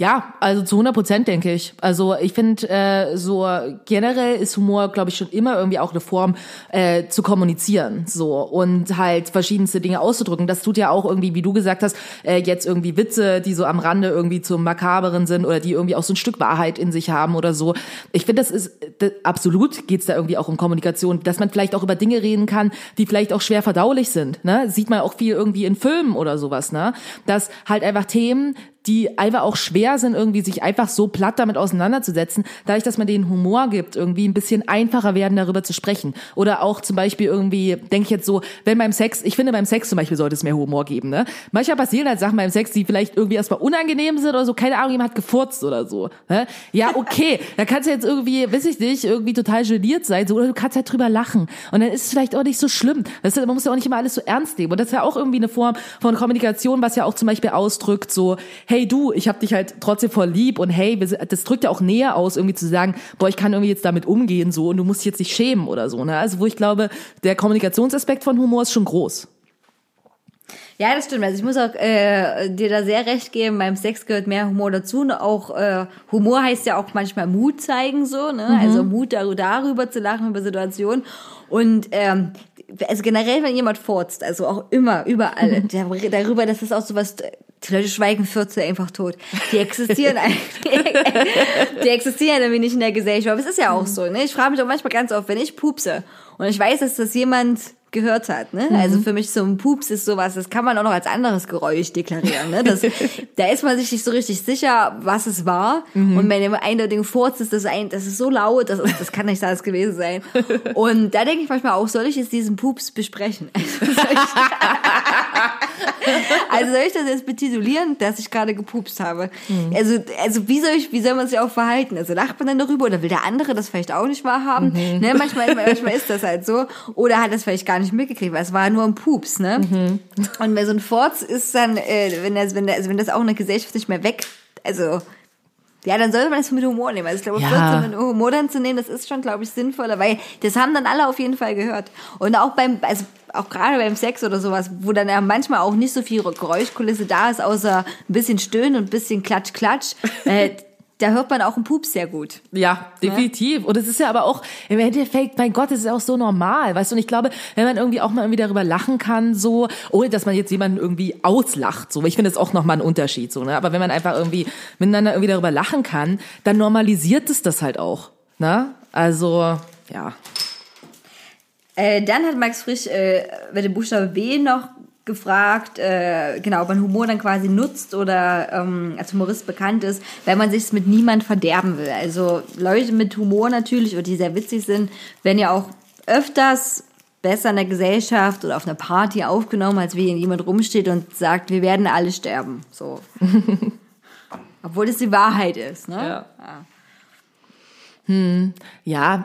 Ja, also zu 100 Prozent denke ich. Also ich finde, äh, so generell ist Humor, glaube ich, schon immer irgendwie auch eine Form äh, zu kommunizieren, so und halt verschiedenste Dinge auszudrücken. Das tut ja auch irgendwie, wie du gesagt hast, äh, jetzt irgendwie Witze, die so am Rande irgendwie zum makaberen sind oder die irgendwie auch so ein Stück Wahrheit in sich haben oder so. Ich finde, das ist das, absolut geht's da irgendwie auch um Kommunikation, dass man vielleicht auch über Dinge reden kann, die vielleicht auch schwer verdaulich sind. Ne? Sieht man auch viel irgendwie in Filmen oder sowas, ne? Dass halt einfach Themen die einfach auch schwer sind, irgendwie sich einfach so platt damit auseinanderzusetzen, dadurch, dass man denen Humor gibt, irgendwie ein bisschen einfacher werden, darüber zu sprechen. Oder auch zum Beispiel irgendwie, denke ich jetzt so, wenn beim Sex, ich finde beim Sex zum Beispiel sollte es mehr Humor geben, ne? Manchmal passieren halt Sachen beim Sex, die vielleicht irgendwie erstmal unangenehm sind oder so, keine Ahnung, jemand hat gefurzt oder so. Ne? Ja, okay, [LAUGHS] da kannst du jetzt irgendwie, weiß ich nicht, irgendwie total geniert sein, so, oder du kannst halt drüber lachen. Und dann ist es vielleicht auch nicht so schlimm. Das ist, man muss ja auch nicht immer alles so ernst nehmen. Und das ist ja auch irgendwie eine Form von Kommunikation, was ja auch zum Beispiel ausdrückt, so, hey du, ich hab dich halt trotzdem voll lieb und hey, das drückt ja auch näher aus, irgendwie zu sagen, boah, ich kann irgendwie jetzt damit umgehen so und du musst dich jetzt nicht schämen oder so. Ne? Also wo ich glaube, der Kommunikationsaspekt von Humor ist schon groß. Ja, das stimmt. Also ich muss auch äh, dir da sehr recht geben. Beim Sex gehört mehr Humor dazu. Und auch äh, Humor heißt ja auch manchmal Mut zeigen so, ne? Also Mut dar darüber zu lachen über Situationen. Und ähm, also generell, wenn jemand furzt, also auch immer, überall, [LAUGHS] darüber, dass es auch sowas, die Leute schweigen Fürze einfach tot. Die existieren eigentlich, [LAUGHS] die existieren irgendwie nicht in der Gesellschaft. Aber es ist ja auch so, ne? Ich frage mich auch manchmal ganz oft, wenn ich pupse und ich weiß, dass das jemand gehört hat. Ne? Also für mich so ein Pups ist sowas, das kann man auch noch als anderes Geräusch deklarieren. Ne? Das, [LAUGHS] da ist man sich nicht so richtig sicher, was es war. Und wenn jemand eindeutig Furz ist, das, ein, das ist so laut, das, ist, das kann nicht das gewesen sein. [LAUGHS] Und da denke ich manchmal auch, soll ich jetzt diesen Pups besprechen? [LAUGHS] Also soll ich, also soll ich das jetzt betitulieren, dass ich gerade gepupst habe? Also, also wie soll ich, wie soll man sich auch verhalten? Also lacht man dann darüber oder will der andere das vielleicht auch nicht wahrhaben? Ne, manchmal, manchmal ist das halt so. Oder hat das vielleicht gar nicht mitgekriegt, weil es war nur ein Pups, ne? Und bei so ein Forz ist dann, äh, wenn das, wenn das, also wenn das auch eine Gesellschaft nicht mehr weg, also ja, dann sollte man das mit Humor nehmen. Also ich glaube, Ja. Mit Humor dann zu nehmen, das ist schon, glaube ich, sinnvoller, weil das haben dann alle auf jeden Fall gehört. Und auch beim, also auch gerade beim Sex oder sowas, wo dann ja manchmal auch nicht so viel Geräuschkulisse da ist, außer ein bisschen Stöhnen und ein bisschen Klatsch, Klatsch. [LAUGHS] Äh, da hört man auch einen Pups sehr gut. Ja, definitiv. Und es ist ja aber auch, im Endeffekt, mein Gott, es ist auch so normal, weißt du, und ich glaube, wenn man irgendwie auch mal irgendwie darüber lachen kann, so, ohne dass man jetzt jemanden irgendwie auslacht, so, ich finde das auch nochmal ein Unterschied, so, ne, aber wenn man einfach irgendwie miteinander irgendwie darüber lachen kann, dann normalisiert es das halt auch, ne, also, ja. Äh, dann hat Max Frisch äh, bei dem Buchstabe B noch gefragt, äh, genau, ob man Humor dann quasi nutzt oder ähm, als Humorist bekannt ist, wenn man sich mit niemand verderben will. Also Leute mit Humor natürlich oder die sehr witzig sind, werden ja auch öfters besser in der Gesellschaft oder auf einer Party aufgenommen, als wie jemand rumsteht und sagt, wir werden alle sterben. So. [LAUGHS] Obwohl es die Wahrheit ist, ne? Ja. Ja,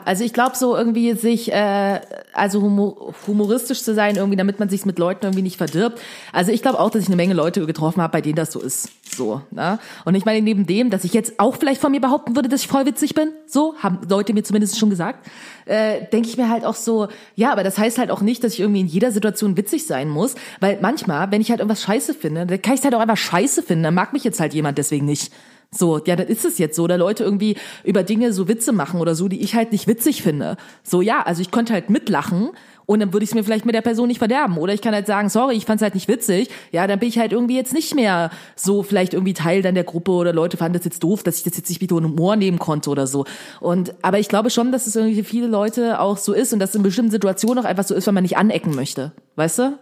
also ich glaube so irgendwie sich, äh, also humor humoristisch zu sein, irgendwie, damit man sich mit Leuten irgendwie nicht verdirbt. Also ich glaube auch, dass ich eine Menge Leute getroffen habe, bei denen das so ist. So, ne? Und ich meine, neben dem, dass ich jetzt auch vielleicht von mir behaupten würde, dass ich voll witzig bin, so, haben Leute mir zumindest schon gesagt, äh, denke ich mir halt auch so, ja, aber das heißt halt auch nicht, dass ich irgendwie in jeder Situation witzig sein muss, weil manchmal, wenn ich halt irgendwas scheiße finde, dann kann ich es halt auch einfach scheiße finden, dann mag mich jetzt halt jemand deswegen nicht. So, ja, dann ist es jetzt so. Oder Leute irgendwie über Dinge so Witze machen oder so, die ich halt nicht witzig finde. So, ja, also ich könnte halt mitlachen und dann würde ich es mir vielleicht mit der Person nicht verderben. Oder ich kann halt sagen, sorry, ich fand es halt nicht witzig. Ja, dann bin ich halt irgendwie jetzt nicht mehr so vielleicht irgendwie Teil dann der Gruppe oder Leute fanden das jetzt doof, dass ich das jetzt nicht mit Humor nehmen konnte oder so. Und, aber ich glaube schon, dass es irgendwie für viele Leute auch so ist und dass es in bestimmten Situationen auch einfach so ist, wenn man nicht anecken möchte. Weißt du?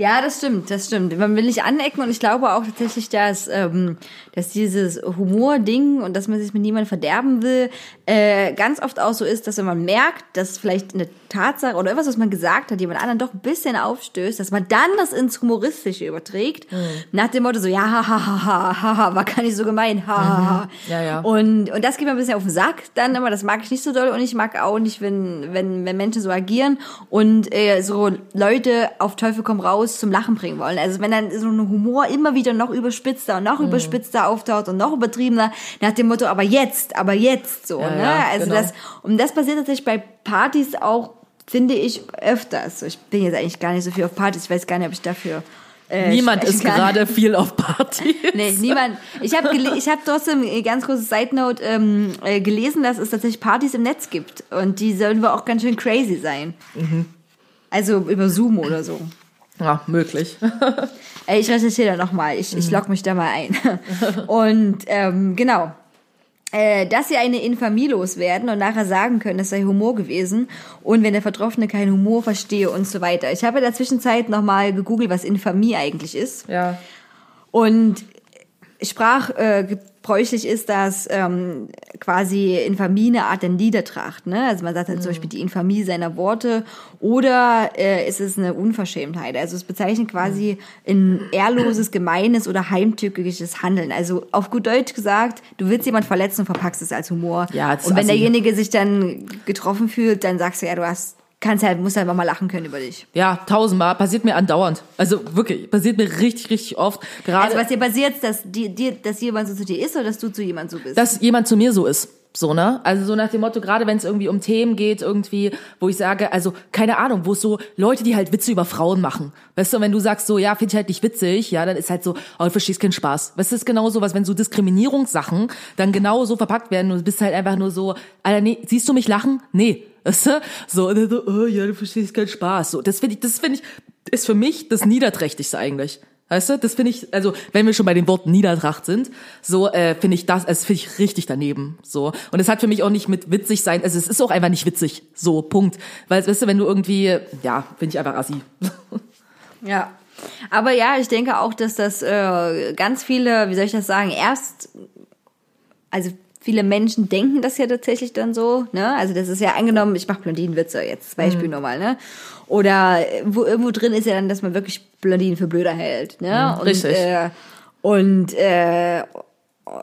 Ja, das stimmt, das stimmt. Man will nicht anecken und ich glaube auch tatsächlich, dass, ähm, dass dieses Humor-Ding und dass man sich mit niemandem verderben will, äh, ganz oft auch so ist, dass wenn man merkt, dass vielleicht eine Tatsache oder irgendwas, was man gesagt hat, jemand anderen doch ein bisschen aufstößt, dass man dann das ins Humoristische überträgt, Mhm. nach dem Motto so, ja, ha, ha, ha, ha, ha, war gar nicht so gemein, ha, ha, ha. Mhm. Ja, ja. Und, und das geht mir ein bisschen auf den Sack dann immer, das mag ich nicht so doll und ich mag auch nicht, wenn, wenn, wenn Menschen so agieren und äh, so Leute auf Teufel komm raus zum Lachen bringen wollen. Also wenn dann so ein Humor immer wieder noch überspitzter und Mhm. noch überspitzter auftaucht und noch übertriebener, nach dem Motto, aber jetzt, aber jetzt so. Ja, ne? also genau. das, und das passiert tatsächlich bei Partys auch, finde ich, öfters. Ich bin jetzt eigentlich gar nicht so viel auf Partys, ich weiß gar nicht, ob ich dafür. Äh, Niemand ist gerade viel auf Party. [LAUGHS] Nee, niemand. Ich habe ich hab trotzdem, äh, ganz kurze Side Note, ähm, äh, gelesen, dass es tatsächlich Partys im Netz gibt. Und die sollen wohl auch ganz schön crazy sein. Also über Zoom oder so. Ja, möglich. Äh, Ich recherchiere da nochmal. Ich, ich log mich da mal ein. [LAUGHS] Und ähm, genau. Äh, dass sie eine Infamie loswerden und nachher sagen können, es sei Humor gewesen und wenn der Betroffene keinen Humor verstehe und so weiter. Ich habe in der Zwischenzeit nochmal gegoogelt, was Infamie eigentlich ist. Ja. Und sprachgebräuchlich ist das ähm, quasi Infamie eine Art der Niedertracht. Ne? Also man sagt halt zum Beispiel die Infamie seiner Worte oder äh, ist es eine Unverschämtheit. Also es bezeichnet quasi ein ehrloses, gemeines oder heimtückisches Handeln. Also auf gut Deutsch gesagt, du willst jemand verletzen und verpackst es als Humor. Ja, und wenn assi. derjenige sich dann getroffen fühlt, dann sagst du ja, du hast kannst halt musst einfach mal lachen können über dich. Ja, tausendmal. Passiert mir andauernd. Also wirklich, passiert mir richtig, richtig oft. Gerade, Also was dir passiert, dass dir, dir, dass jemand so zu dir ist oder dass du zu jemand so bist? dass jemand zu mir so ist. So, ne? Also so nach dem Motto, gerade wenn es irgendwie um Themen geht, irgendwie, wo ich sage, also keine Ahnung, wo es so Leute, die halt Witze über Frauen machen. Weißt du, wenn du sagst so, ja, finde ich halt nicht witzig, ja, dann ist halt so, oh, du verstehst keinen Spaß. Weißt du, das ist genau so was, wenn so Diskriminierungssachen dann genau so verpackt werden und du bist halt einfach nur so, Alter, nee, siehst du mich lachen? Nee. Weißt du? So, und dann so, oh ja, du verstehst keinen Spaß. So, das finde ich, das finde ich, ist für mich das Niederträchtigste eigentlich. Weißt du, das finde ich, also wenn wir schon bei den Worten Niedertracht sind, so äh, finde ich das, das finde ich richtig daneben. So und es hat für mich auch nicht mit witzig sein, also es ist auch einfach nicht witzig. So Punkt, weil weißt du, wenn du irgendwie, ja, finde ich einfach assi. [LAUGHS] Ja. Aber ja, ich denke auch, dass das äh, ganz viele, wie soll ich das sagen, erst, also viele Menschen denken das ja tatsächlich dann so, ne? Also das ist ja angenommen, ich mache Blondinenwitze jetzt, als Beispiel nur mal, ne? Oder äh, wo irgendwo drin ist ja dann, dass man wirklich Blondinen für blöder hält, ne? und, richtig. Äh, und äh,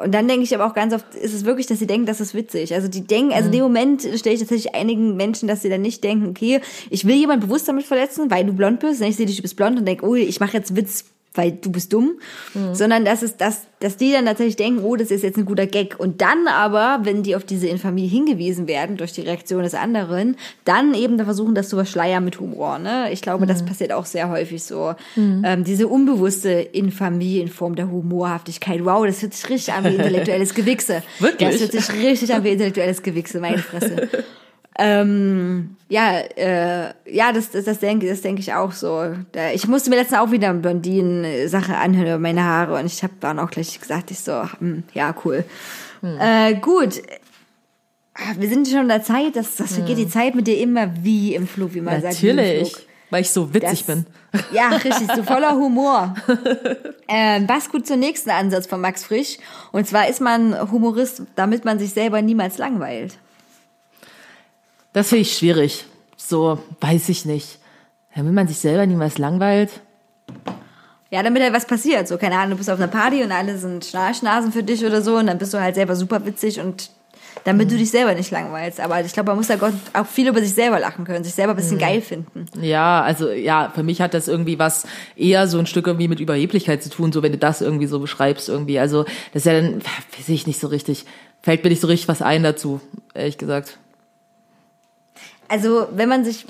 und dann denke ich aber auch ganz oft, ist es wirklich, dass sie denken, das ist witzig. Also die denken, also in dem Moment stelle ich tatsächlich einigen Menschen, dass sie dann nicht denken, okay, ich will jemanden bewusst damit verletzen, weil du blond bist. Und ich sehe dich, du bist blond und denke, oh, ich mache jetzt Witz, weil du bist dumm. Sondern dass es, dass, dass die dann tatsächlich denken, oh, das ist jetzt ein guter Gag. Und dann aber, wenn die auf diese Infamie hingewiesen werden durch die Reaktion des anderen, dann eben da versuchen, das zu verschleiern mit Humor. Ne? Ich glaube, das passiert auch sehr häufig so. Ähm, diese unbewusste Infamie in Form der Humorhaftigkeit. Wow, das hört sich richtig an wie [LAUGHS] intellektuelles Gewichse. Wirklich? Das hört sich richtig an wie intellektuelles Gewichse, meine Fresse. [LAUGHS] ähm, ja, äh, ja, das, das, das denke das denke ich auch so. Da, ich musste mir letztens auch wieder eine Blondinen-Sache anhören über meine Haare und ich habe dann auch gleich gesagt, ich so, hm, ja, cool. Äh, gut. Wir sind schon in der Zeit, das, das vergeht die Zeit mit dir immer wie im Flug, wie man sagt. wie im Natürlich, weil ich so witzig Das- bin. Ja, richtig, so voller Humor. [LAUGHS] ähm, passt gut zum nächsten Ansatz von Max Frisch. Und zwar ist man Humorist, damit man sich selber niemals langweilt. Das finde ich schwierig. So, weiß ich nicht. Damit man sich selber niemals langweilt. Ja, damit halt was passiert. So, keine Ahnung, du bist auf einer Party und alle sind Schnarchnasen für dich oder so und dann bist du halt selber super witzig und damit du dich selber nicht langweilst. Aber ich glaube, man muss da Gott auch viel über sich selber lachen können, sich selber ein bisschen geil finden. Ja, also ja, für mich hat das irgendwie was eher so ein Stück irgendwie mit Überheblichkeit zu tun, so wenn du das irgendwie so beschreibst irgendwie. Also das ist ja dann, weiß ich nicht so richtig, fällt mir nicht so richtig was ein dazu, ehrlich gesagt. Also, wenn man sich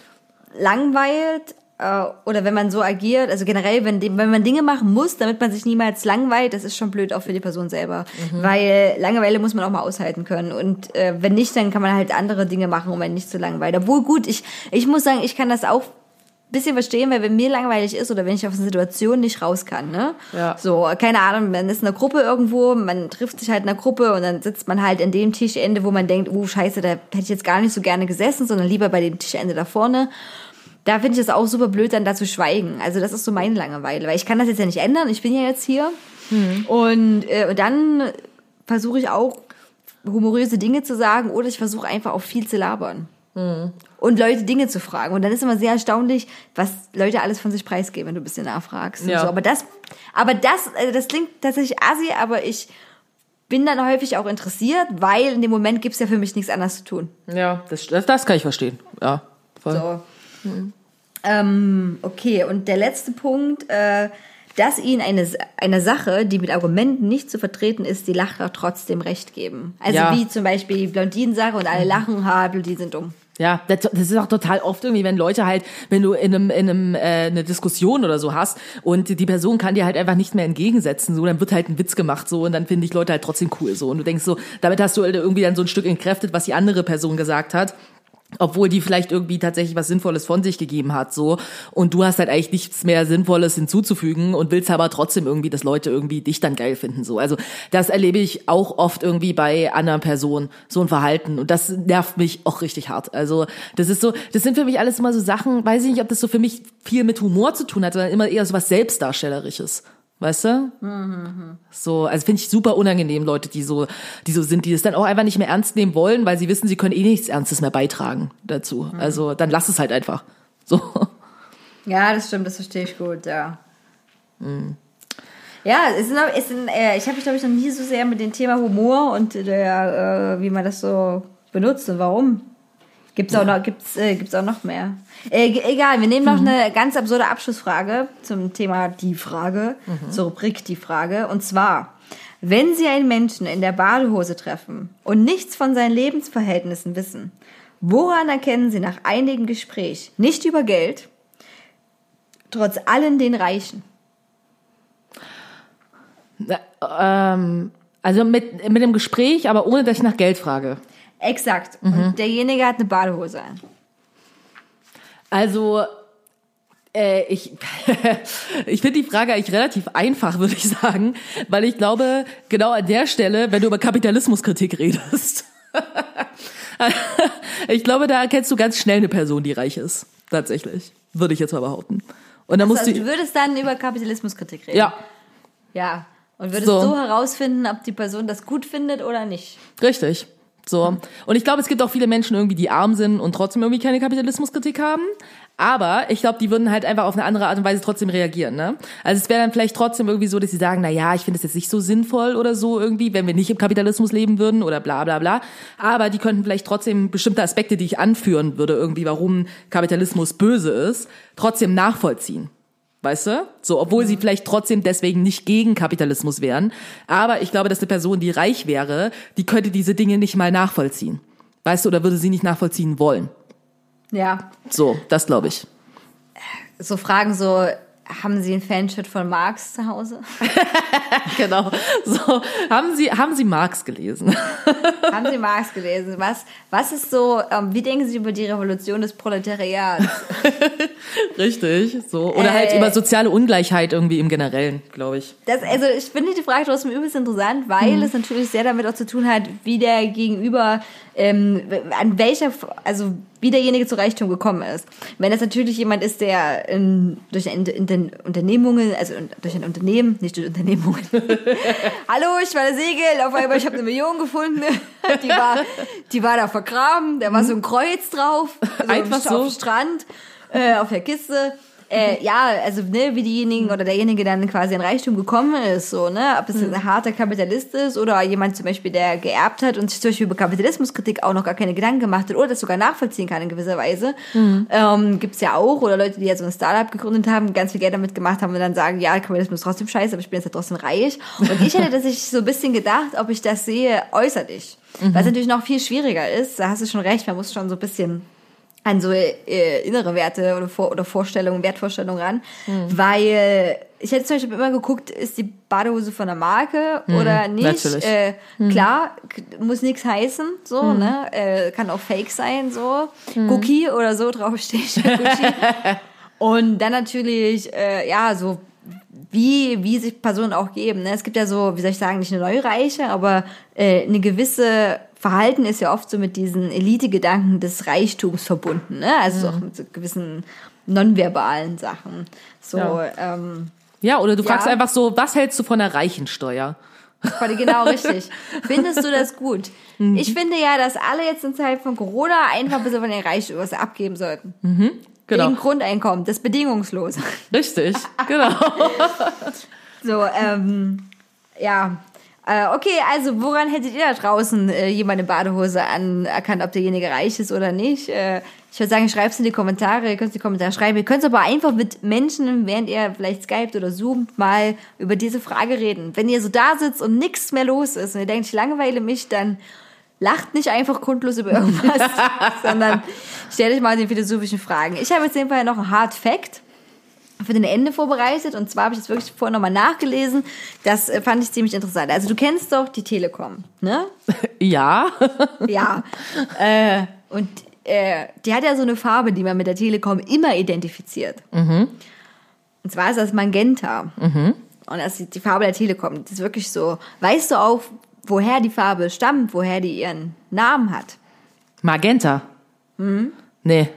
langweilt äh, oder wenn man so agiert, also generell, wenn, wenn man Dinge machen muss, damit man sich niemals langweilt, das ist schon blöd auch für die Person selber. Weil Langeweile muss man auch mal aushalten können. Und äh, wenn nicht, dann kann man halt andere Dinge machen, um einen nicht zu langweilen. Obwohl gut, ich, ich muss sagen, ich kann das auch bisschen verstehen, weil wenn mir langweilig ist oder wenn ich auf eine Situation nicht raus kann, ne? Ja. So, keine Ahnung, man ist in einer Gruppe irgendwo, man trifft sich halt in einer Gruppe und dann sitzt man halt in dem Tischende, wo man denkt, oh scheiße, da hätte ich jetzt gar nicht so gerne gesessen, sondern lieber bei dem Tischende da vorne. Da finde ich es auch super blöd, dann da zu schweigen. Also das ist so meine Langeweile, weil ich kann das jetzt ja nicht ändern. Ich bin ja jetzt hier. Und, äh, und dann versuche ich auch humoröse Dinge zu sagen oder ich versuche einfach auch viel zu labern. Und Leute Dinge zu fragen. Und dann ist immer sehr erstaunlich, was Leute alles von sich preisgeben, wenn du ein bisschen nachfragst. Ja. So. Aber das, aber das, also das klingt tatsächlich assi, aber ich bin dann häufig auch interessiert, weil in dem Moment gibt's ja für mich nichts anderes zu tun. Ja, das, das, das kann ich verstehen. Ja, voll. So. Ähm, okay, und der letzte Punkt, äh, dass ihnen eine, eine Sache, die mit Argumenten nicht zu vertreten ist, die Lacher trotzdem recht geben. Also Ja. wie zum Beispiel die Blondinen-Sache und alle lachen, ha, Blondinen sind dumm. Ja, das, das ist auch total oft irgendwie, wenn Leute halt, wenn du in einem, in einem äh, eine Diskussion oder so hast und die Person kann dir halt einfach nicht mehr entgegensetzen, so dann wird halt ein Witz gemacht so und dann finde ich Leute halt trotzdem cool so und du denkst so, damit hast du halt irgendwie dann so ein Stück entkräftet, was die andere Person gesagt hat. Obwohl die vielleicht irgendwie tatsächlich was Sinnvolles von sich gegeben hat, so. Und du hast halt eigentlich nichts mehr Sinnvolles hinzuzufügen und willst aber trotzdem irgendwie, dass Leute irgendwie dich dann geil finden, so. Also, das erlebe ich auch oft irgendwie bei anderen Personen, so ein Verhalten. Und das nervt mich auch richtig hart. Also, das ist so, das sind für mich alles immer so Sachen, weiß ich nicht, ob das so für mich viel mit Humor zu tun hat, sondern immer eher so was Selbstdarstellerisches. Weißt du? So, also finde ich super unangenehm, Leute, die so, die so sind, die das dann auch einfach nicht mehr ernst nehmen wollen, weil sie wissen, sie können eh nichts Ernstes mehr beitragen dazu. Also dann lass es halt einfach. So. Ja, das stimmt, das verstehe ich gut, ja. Ja, es sind, es sind, äh, ich habe mich, glaube ich, noch nie so sehr mit dem Thema Humor und der, äh, wie man das so benutzt und warum. Gibt's auch noch, gibt's, äh, gibt's auch noch mehr. Äh, egal, wir nehmen noch eine ganz absurde Abschlussfrage zum Thema die Frage, zur Rubrik die Frage. Und zwar, wenn Sie einen Menschen in der Badehose treffen und nichts von seinen Lebensverhältnissen wissen, woran erkennen Sie nach einigem Gespräch, nicht über Geld, trotz allen den Reichen? ähm, also mit, mit dem Gespräch, aber ohne dass ich nach Geld frage. Exakt. Und derjenige hat eine Badehose an. Also, äh, ich, [LAUGHS] ich finde die Frage eigentlich relativ einfach, würde ich sagen, weil ich glaube, genau an der Stelle, wenn du über Kapitalismuskritik redest, [LAUGHS] ich glaube, da erkennst du ganz schnell eine Person, die reich ist. Tatsächlich. Würde ich jetzt mal behaupten. Und dann musst Also du, du würdest dann über Kapitalismuskritik reden. ja, Ja. Und würdest So. so. herausfinden, ob die Person das gut findet oder nicht. Richtig. So. Und ich glaube, es gibt auch viele Menschen irgendwie, die arm sind und trotzdem irgendwie keine Kapitalismuskritik haben. Aber ich glaube, die würden halt einfach auf eine andere Art und Weise trotzdem reagieren, ne? Also es wäre dann vielleicht trotzdem irgendwie so, dass sie sagen, na ja, ich finde es jetzt nicht so sinnvoll oder so irgendwie, wenn wir nicht im Kapitalismus leben würden oder bla bla bla. Aber die könnten vielleicht trotzdem bestimmte Aspekte, die ich anführen würde, irgendwie, warum Kapitalismus böse ist, trotzdem nachvollziehen. Weißt du? So, obwohl sie vielleicht trotzdem deswegen nicht gegen Kapitalismus wären. Aber ich glaube, dass eine Person, die reich wäre, die könnte diese Dinge nicht mal nachvollziehen. Weißt du, oder würde sie nicht nachvollziehen wollen. Ja. So, das glaube ich. So Fragen so, haben Sie ein Fanshit von Marx zu Hause? [LAUGHS] Genau. So, haben Sie, haben Sie Marx gelesen? [LAUGHS] haben Sie Marx gelesen? Was, was ist so, ähm, wie denken Sie über die Revolution des Proletariats? [LAUGHS] Richtig. So. Oder halt Äh. über soziale Ungleichheit irgendwie im Generellen, glaube ich. Das, also ich finde die Frage trotzdem übelst interessant, weil es natürlich sehr damit auch zu tun hat, wie der Gegenüber, ähm, an welcher, also wie derjenige zu Reichtum gekommen ist. Wenn das natürlich jemand ist, der ähm, durch ein Inter- Unternehmungen, also durch ein Unternehmen, nicht durch Unternehmungen. [LAUGHS] Hallo, ich war der Segel, auf einmal, ich habe eine Million gefunden. [LAUGHS] Die war, die war da vergraben, da war so ein Kreuz drauf, [LAUGHS] so Einfach auf so. dem Strand, äh, auf der Kiste. Äh, ja, also ne, wie diejenigen oder derjenige dann quasi in Reichtum gekommen ist, so ne, ob es ein harter Kapitalist ist oder jemand zum Beispiel, der geerbt hat und sich zum Beispiel über Kapitalismuskritik auch noch gar keine Gedanken gemacht hat oder das sogar nachvollziehen kann in gewisser Weise, ähm, gibt's ja auch oder Leute, die ja so ein Startup gegründet haben, ganz viel Geld damit gemacht haben und dann sagen, ja, Kapitalismus ist trotzdem scheiße, aber ich bin jetzt ja trotzdem reich. Und ich hätte [LAUGHS] dass ich so ein bisschen gedacht, ob ich das sehe äußerlich, was natürlich noch viel schwieriger ist. Da hast du schon recht, man muss schon so ein bisschen an so äh, innere Werte oder, Vor oder Vorstellungen, Wertvorstellungen ran. Weil ich hätte zum Beispiel immer geguckt, ist die Badehose von der Marke oder nicht. Äh, Klar, k- muss nichts heißen, so, ne? Äh, kann auch fake sein, so. Cookie oder so draufsteht. [LAUGHS] Gucci. Und dann natürlich, äh, ja, so wie, wie sich Personen auch geben. Ne? Es gibt ja so, wie soll ich sagen, nicht eine neue Reiche, aber äh, eine gewisse Verhalten ist ja oft so mit diesen Elite-Gedanken des Reichtums verbunden. Ne? Also so auch mit so gewissen nonverbalen Sachen. So, Ja. ähm, Ja, oder du Ja. fragst einfach so, was hältst du von der Reichensteuer? Genau, [LAUGHS] richtig. Findest du das gut? Ich finde ja, dass alle jetzt in Zeit von Corona einfach ein bisschen von den Reichen was abgeben sollten. Genau. Wegen Grundeinkommen, das bedingungslos. Richtig, genau. [LAUGHS] So, ähm, ja. Äh, okay, also woran hättet ihr da draußen äh, jemand in Badehose anerkannt, ob derjenige reich ist oder nicht? Äh, ich würde sagen, schreibt es in die Kommentare, ihr könnt die Kommentare schreiben. Ihr könnt aber einfach mit Menschen, während ihr vielleicht skypt oder zoomt, mal über diese Frage reden. Wenn ihr so da sitzt und nichts mehr los ist und ihr denkt, ich langweile mich, dann lacht nicht einfach grundlos über irgendwas, [LAUGHS] sondern stellt euch mal die philosophischen Fragen. Ich habe jetzt in dem Fall noch einen Hard Fact für den Ende vorbereitet und zwar habe ich das wirklich vorher nochmal nachgelesen. Das äh, fand ich ziemlich interessant. Also du kennst doch die Telekom, ne? [LAUGHS] Ja. Ja. äh, und äh, die hat ja so eine Farbe, die man mit der Telekom immer identifiziert. Und zwar ist das Magenta. Und das ist die Farbe der Telekom. Das ist wirklich so. Weißt du auch, woher die Farbe stammt, woher die ihren Namen hat? Magenta. Nee.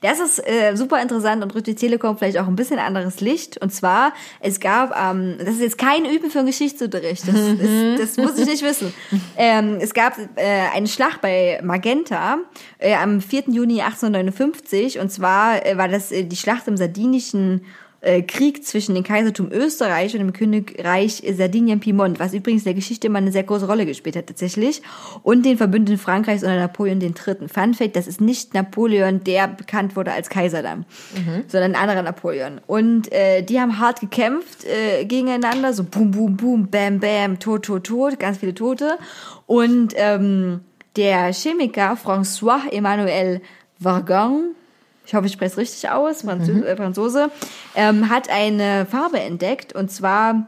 Das ist äh, super interessant und rückt die Telekom vielleicht auch ein bisschen anderes Licht. Und zwar, es gab, ähm, das ist jetzt kein Üben für einen Geschichtsunterricht, das, ist, das muss ich nicht wissen. [LAUGHS] Ähm, es gab äh, eine Schlacht bei Magenta äh, am 4. Juni 1859 und zwar äh, war das äh, die Schlacht im Sardinischen Krieg zwischen dem Kaisertum Österreich und dem Königreich Sardinien-Piemont, was übrigens in der Geschichte immer eine sehr große Rolle gespielt hat tatsächlich, und den Verbündeten Frankreichs unter Napoleon III. Fun Fact, das ist nicht Napoleon, der bekannt wurde als Kaiser dann, sondern ein anderer Napoleon. Und äh, die haben hart gekämpft äh, gegeneinander, so boom, boom, boom, bam, bam, tot, tot, tot, ganz viele Tote. Und ähm, der Chemiker François Emmanuel Vargon, ich hoffe, ich spreche es richtig aus, Franzö äh, Franzose, ähm, hat eine Farbe entdeckt und zwar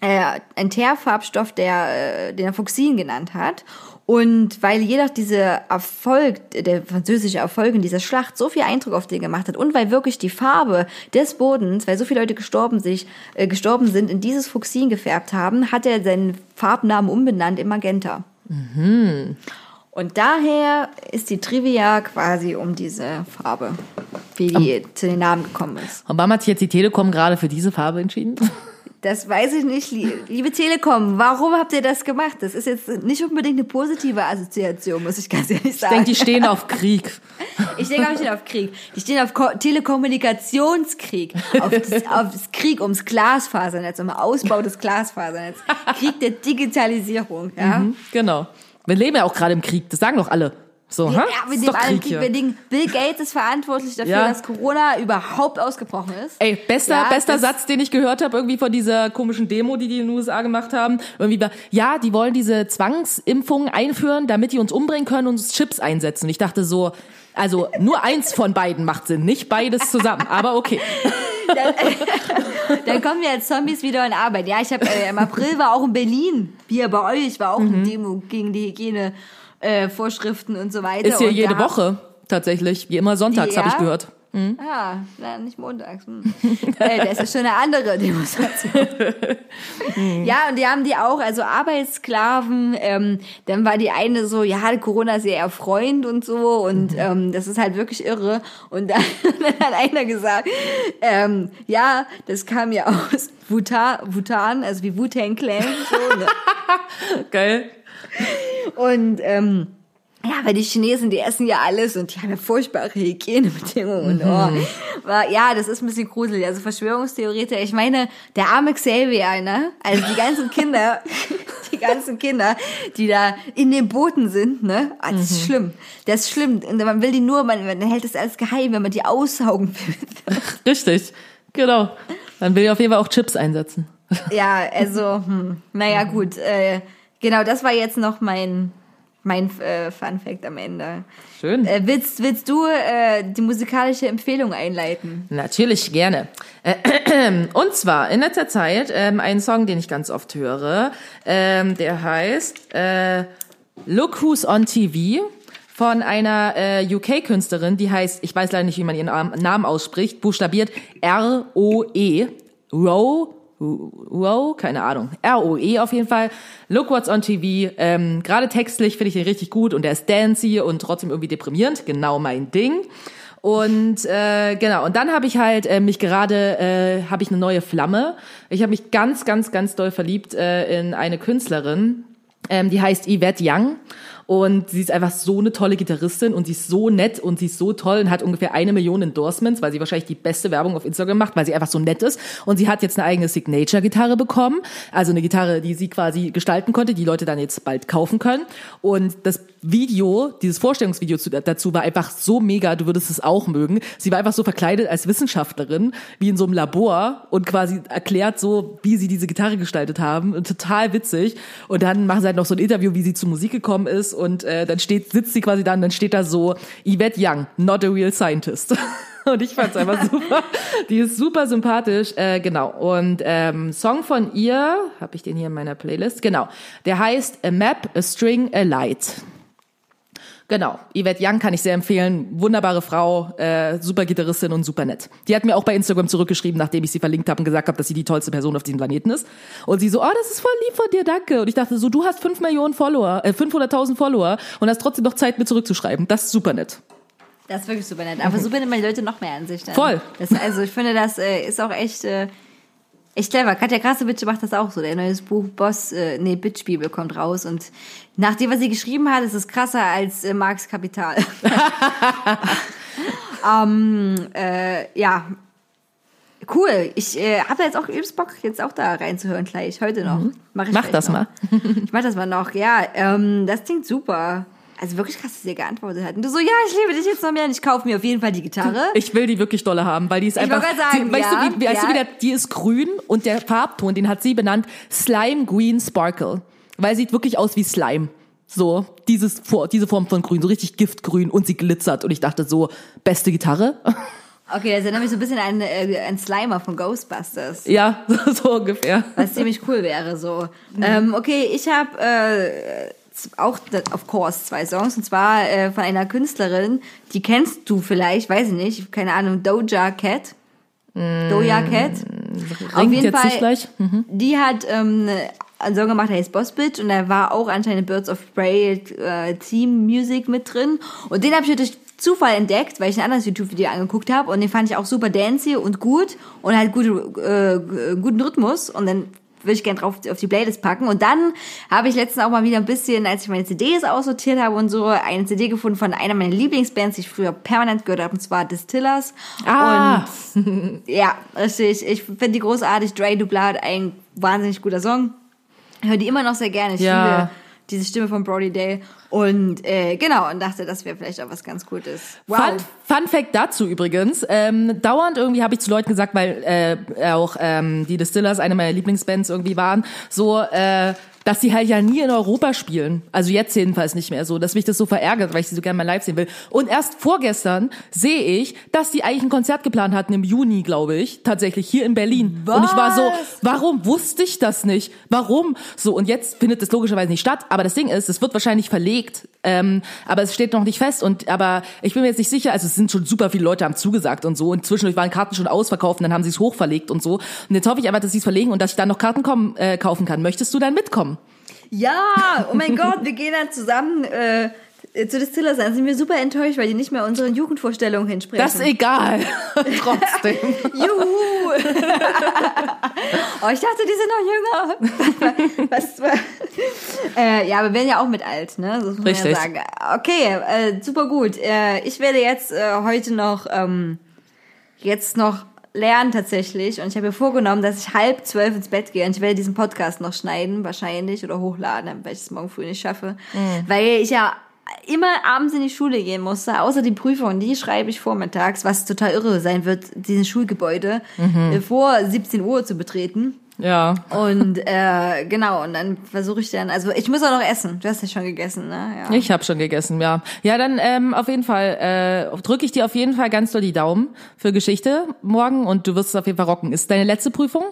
äh, ein Teerfarbstoff, der, äh, den er Fuchsin genannt hat. Und weil jedoch dieser Erfolg, der französische Erfolg in dieser Schlacht so viel Eindruck auf den gemacht hat und weil wirklich die Farbe des Bodens, weil so viele Leute gestorben, sich, äh, gestorben sind, in dieses Fuchsin gefärbt haben, hat er seinen Farbnamen umbenannt in Magenta. Und daher ist die Trivia quasi um diese Farbe, wie die zu den Namen gekommen ist. Und warum hat sich jetzt die Telekom gerade für diese Farbe entschieden? [LAUGHS] Das weiß ich nicht, lie- liebe Telekom. Warum habt ihr das gemacht? Das ist jetzt nicht unbedingt eine positive Assoziation, muss ich ganz ehrlich Ich sagen. denke, die stehen auf [LAUGHS] Krieg. Ich denke, die stehen auf Krieg. Die stehen auf Ko Telekommunikationskrieg. Auf das, [LAUGHS] auf das Krieg ums Glasfasernetz, um Ausbau des Glasfasernetz. Krieg der Digitalisierung, ja. Genau. Wir leben ja auch gerade im Krieg, das sagen doch alle. So, Ja, ha? wir nehmen doch allen Krieg. Wir denken, Bill Gates ist verantwortlich dafür, Ja. dass Corona überhaupt ausgebrochen ist. Ey, bester, Ja, bester Satz, den ich gehört habe, irgendwie von dieser komischen Demo, die die in den USA gemacht haben. Irgendwie war, ja, die wollen diese Zwangsimpfungen einführen, damit die uns umbringen können und uns Chips einsetzen. Und ich dachte so, also nur eins von beiden macht Sinn, nicht beides zusammen. Aber okay. Dann [LAUGHS] kommen wir als Zombies wieder in Arbeit. Ja, ich habe äh, im April war auch in Berlin, hier bei euch, war auch Mhm. eine Demo gegen die Hygiene. Äh, und so weiter. Ist hier und jede Woche tatsächlich, wie immer sonntags, Ja? habe ich gehört. Ah, na, nicht montags. Hm. [LAUGHS] äh, das ist schon eine andere Demonstration. ja, und die haben die auch, also Arbeitssklaven. Ähm, dann war die eine so, ja, Corona ist ja eher Freund und so. Und ähm, das ist halt wirklich irre. Und dann, [LAUGHS] dann hat einer gesagt, ähm, ja, das kam ja aus Bhutan, Bhutan also wie Wu-Tang Clan. So, ne? [LAUGHS] Geil. Und ähm, ja, weil die Chinesen, die essen ja alles und die haben ja furchtbare Hygienebedingungen. Und, oh, war, ja, das ist ein bisschen gruselig. Also Verschwörungstheoretiker, ich meine, der arme Xavier, ne? Also die ganzen Kinder, [LAUGHS] die ganzen Kinder, die da in den Booten sind, ne? Ah, das ist schlimm. Das ist schlimm. Und man will die nur, man, man hält das alles geheim, wenn man die aussaugen will. [LAUGHS] Richtig. Genau. Dann will ich auf jeden Fall auch Chips einsetzen. Ja, also, hm, naja, gut. Äh, genau, das war jetzt noch mein, mein äh, Fun Fact am Ende. Schön. Äh, willst, willst du äh, die musikalische Empfehlung einleiten? Natürlich, gerne. Äh, [CLEARS THROAT] Und zwar in letzter Zeit ähm, einen Song, den ich ganz oft höre, ähm, der heißt äh, Look Who's on TV von einer äh, UK-Künstlerin, die heißt, ich weiß leider nicht, wie man ihren Namen- Namen ausspricht, buchstabiert R-O-E, Row, Row, keine Ahnung, R-O-E auf jeden Fall. Look What's on TV, ähm, gerade textlich finde ich den richtig gut und der ist dancey und trotzdem irgendwie deprimierend, genau mein Ding. Und äh, genau, und dann habe ich halt äh, mich gerade, äh, habe ich eine neue Flamme. Ich habe mich ganz, ganz, ganz doll verliebt äh, in eine Künstlerin, ähm, die heißt Yvette Young. Und sie ist einfach so eine tolle Gitarristin und sie ist so nett und sie ist so toll und hat ungefähr eine Million Endorsements, weil sie wahrscheinlich die beste Werbung auf Instagram macht, weil sie einfach so nett ist. Und sie hat jetzt eine eigene Signature-Gitarre bekommen. Also eine Gitarre, die sie quasi gestalten konnte, die Leute dann jetzt bald kaufen können. Und das Video, dieses Vorstellungsvideo zu, dazu war einfach so mega, du würdest es auch mögen. Sie war einfach so verkleidet als Wissenschaftlerin, wie in so einem Labor und quasi erklärt so, wie sie diese Gitarre gestaltet haben. Und total witzig. Und dann machen sie halt noch so ein Interview, wie sie zur Musik gekommen ist und äh, dann steht, sitzt sie quasi da und dann steht da so, Yvette Young, not a real scientist. [LAUGHS] Und ich fand's einfach super. Die ist super sympathisch, äh, genau. Und ähm, Song von ihr, habe ich den hier in meiner Playlist, genau. Der heißt A Map, A String, A Light. Genau, Yvette Young kann ich sehr empfehlen. Wunderbare Frau, äh, super Gitarristin und super nett. Die hat mir auch bei Instagram zurückgeschrieben, nachdem ich sie verlinkt habe und gesagt habe, dass sie die tollste Person auf diesem Planeten ist. Und sie so, oh, das ist voll lieb von dir, danke. Und ich dachte so, du hast fünf Millionen Follower, äh, 500.000 Follower und hast trotzdem noch Zeit, mir zurückzuschreiben. Das ist super nett. Das ist wirklich super nett. Aber so binden die Leute noch mehr an sich. Dann. Voll. Das, also ich finde, das äh, ist auch echt, äh, echt clever. Katja Krasowitsch macht das auch so. Der neues Buch Boss, äh, nee, Bitch Bibel kommt raus. Und nach dem, was sie geschrieben hat, ist es krasser als äh, Marx Kapital. [LAUGHS] ähm, äh, ja, cool. Ich äh, habe jetzt auch übelst Bock, jetzt auch da reinzuhören gleich. Heute noch. Mach, ich Mach vielleicht das noch. mal. [LAUGHS] Ich mach das mal noch. Ja, ähm, das klingt super. Also wirklich krass, dass sie geantwortet hat. Und du so, ja, ich liebe dich jetzt noch mehr und ich kaufe mir auf jeden Fall die Gitarre. Ich will die wirklich dolle haben, weil die ist Ich einfach. sagen, sie, weißt ja, du, wie, weißt du, ja. wie der, die ist grün und der Farbton, den hat sie benannt Slime Green Sparkle, weil sie sieht wirklich aus wie Slime. So dieses diese Form von Grün, so richtig Giftgrün und sie glitzert und ich dachte so beste Gitarre. [LAUGHS] Okay, das erinnert mich so ein bisschen an, äh, an Slimer von Ghostbusters. ja, [LAUGHS] so ungefähr. Was ziemlich cool wäre so. Ähm, okay, ich habe äh, auch, of course, zwei Songs. Und zwar äh, von einer Künstlerin, die kennst du vielleicht, weiß ich nicht, keine Ahnung, Doja Cat. Doja Cat. Auf jeden jetzt Fall. Mhm. die hat ähm, einen Song gemacht, der heißt Boss Bitch und da war auch anscheinend Birds of Prey äh, Team Music mit drin. Und den habe ich durch Zufall entdeckt, weil ich ein anderes YouTube-Video angeguckt habe und den fand ich auch super dancy und gut und halt gute, äh, guten Rhythmus und dann würde ich gerne drauf auf die Playlist packen. Und dann habe ich letztens auch mal wieder ein bisschen, als ich meine CDs aussortiert habe und so, eine CD gefunden von einer meiner Lieblingsbands, die ich früher permanent gehört habe, und zwar Distillers. Ah. Und [LAUGHS] ja, richtig. Ich finde die großartig. Dre Dublat, ein wahnsinnig guter Song. Ich höre die immer noch sehr gerne. Ich Ja. liebe diese Stimme von Brody Day. Und äh, genau, und dachte, das wäre vielleicht auch was ganz Gutes. Wow. Fun, Fun Fact dazu übrigens. Ähm, dauernd irgendwie habe ich zu Leuten gesagt, weil äh, auch ähm, die Distillers eine meiner Lieblingsbands irgendwie waren, so äh, dass sie halt ja nie in Europa spielen. Also jetzt jedenfalls nicht mehr so. Dass mich das so verärgert, weil ich sie so gerne mal live sehen will. Und erst vorgestern sehe ich, dass die eigentlich ein Konzert geplant hatten im Juni, glaube ich, tatsächlich hier in Berlin. Und ich war so, Was? warum wusste ich das nicht? Warum? So, und jetzt findet es logischerweise nicht statt. Aber das Ding ist, es wird wahrscheinlich verlegt. Ähm, aber es steht noch nicht fest. Und aber ich bin mir jetzt nicht sicher, also es sind schon super viele Leute haben zugesagt und so. Und zwischendurch waren Karten schon ausverkauft und dann haben sie es hochverlegt und so. Und jetzt hoffe ich aber, dass sie es verlegen und dass ich dann noch Karten kommen, äh, kaufen kann. Möchtest du dann mitkommen? Ja, oh mein [LAUGHS] Gott, wir gehen dann zusammen äh, zu Distillers. Dann sind wir super enttäuscht, weil die nicht mehr unseren Jugendvorstellungen entsprechen. Das ist egal. [LAUGHS] Trotzdem. Juhu! [LAUGHS] oh, ich dachte, die sind noch jünger. Was, was, äh, ja, wir werden ja auch mit alt, ne? Das muss man Richtig. ja sagen. Okay, äh, super gut. Äh, ich werde jetzt äh, heute noch ähm, jetzt noch lernen tatsächlich. Und ich habe mir vorgenommen, dass ich halb zwölf ins Bett gehe und ich werde diesen Podcast noch schneiden wahrscheinlich oder hochladen, weil ich es morgen früh nicht schaffe, weil ich ja immer abends in die Schule gehen musste, außer die Prüfung, die schreibe ich vormittags, was total irre sein wird, dieses Schulgebäude äh, vor 17 Uhr zu betreten. Ja. Und äh, genau, und dann versuche ich dann, also ich muss auch noch essen. Du hast ja schon gegessen, ne? Ja. Ich habe schon gegessen, ja. Ja, dann ähm, auf jeden Fall äh, drücke ich dir auf jeden Fall ganz doll die Daumen für Geschichte morgen und du wirst es auf jeden Fall rocken. Ist deine letzte Prüfung?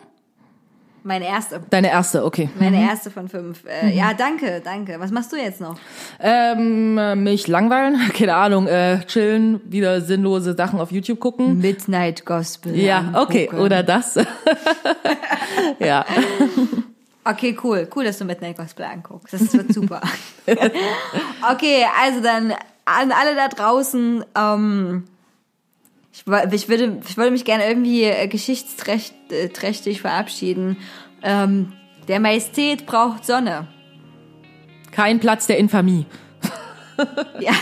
Meine erste. Deine erste, okay. Meine erste von fünf. Äh, Ja, danke, danke. Was machst du jetzt noch? Ähm, äh, mich langweilen, [LAUGHS] keine Ahnung, äh, chillen, wieder sinnlose Sachen auf YouTube gucken. Midnight Gospel. Ja, okay, angucken. oder das. [LAUGHS] ja. Okay, cool. Cool, dass du Midnight Gospel anguckst. Das wird super. [LAUGHS] okay, also dann an alle da draußen, ähm, Ich, ich, würde, ich würde mich gerne irgendwie äh, geschichtsträchtig verabschieden. Ähm, der Majestät braucht Sonne. Kein Platz der Infamie. [LAUGHS] Ja.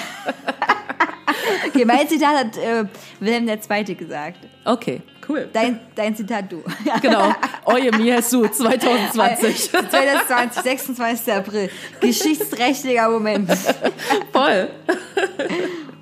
okay, mein Zitat hat äh, Wilhelm II. gesagt. Okay, cool. Dein, dein Zitat du. [LAUGHS] Genau. Oye mi Jesu 2020. 2020, 26. April. Geschichtsträchtiger Moment. Voll. [LAUGHS]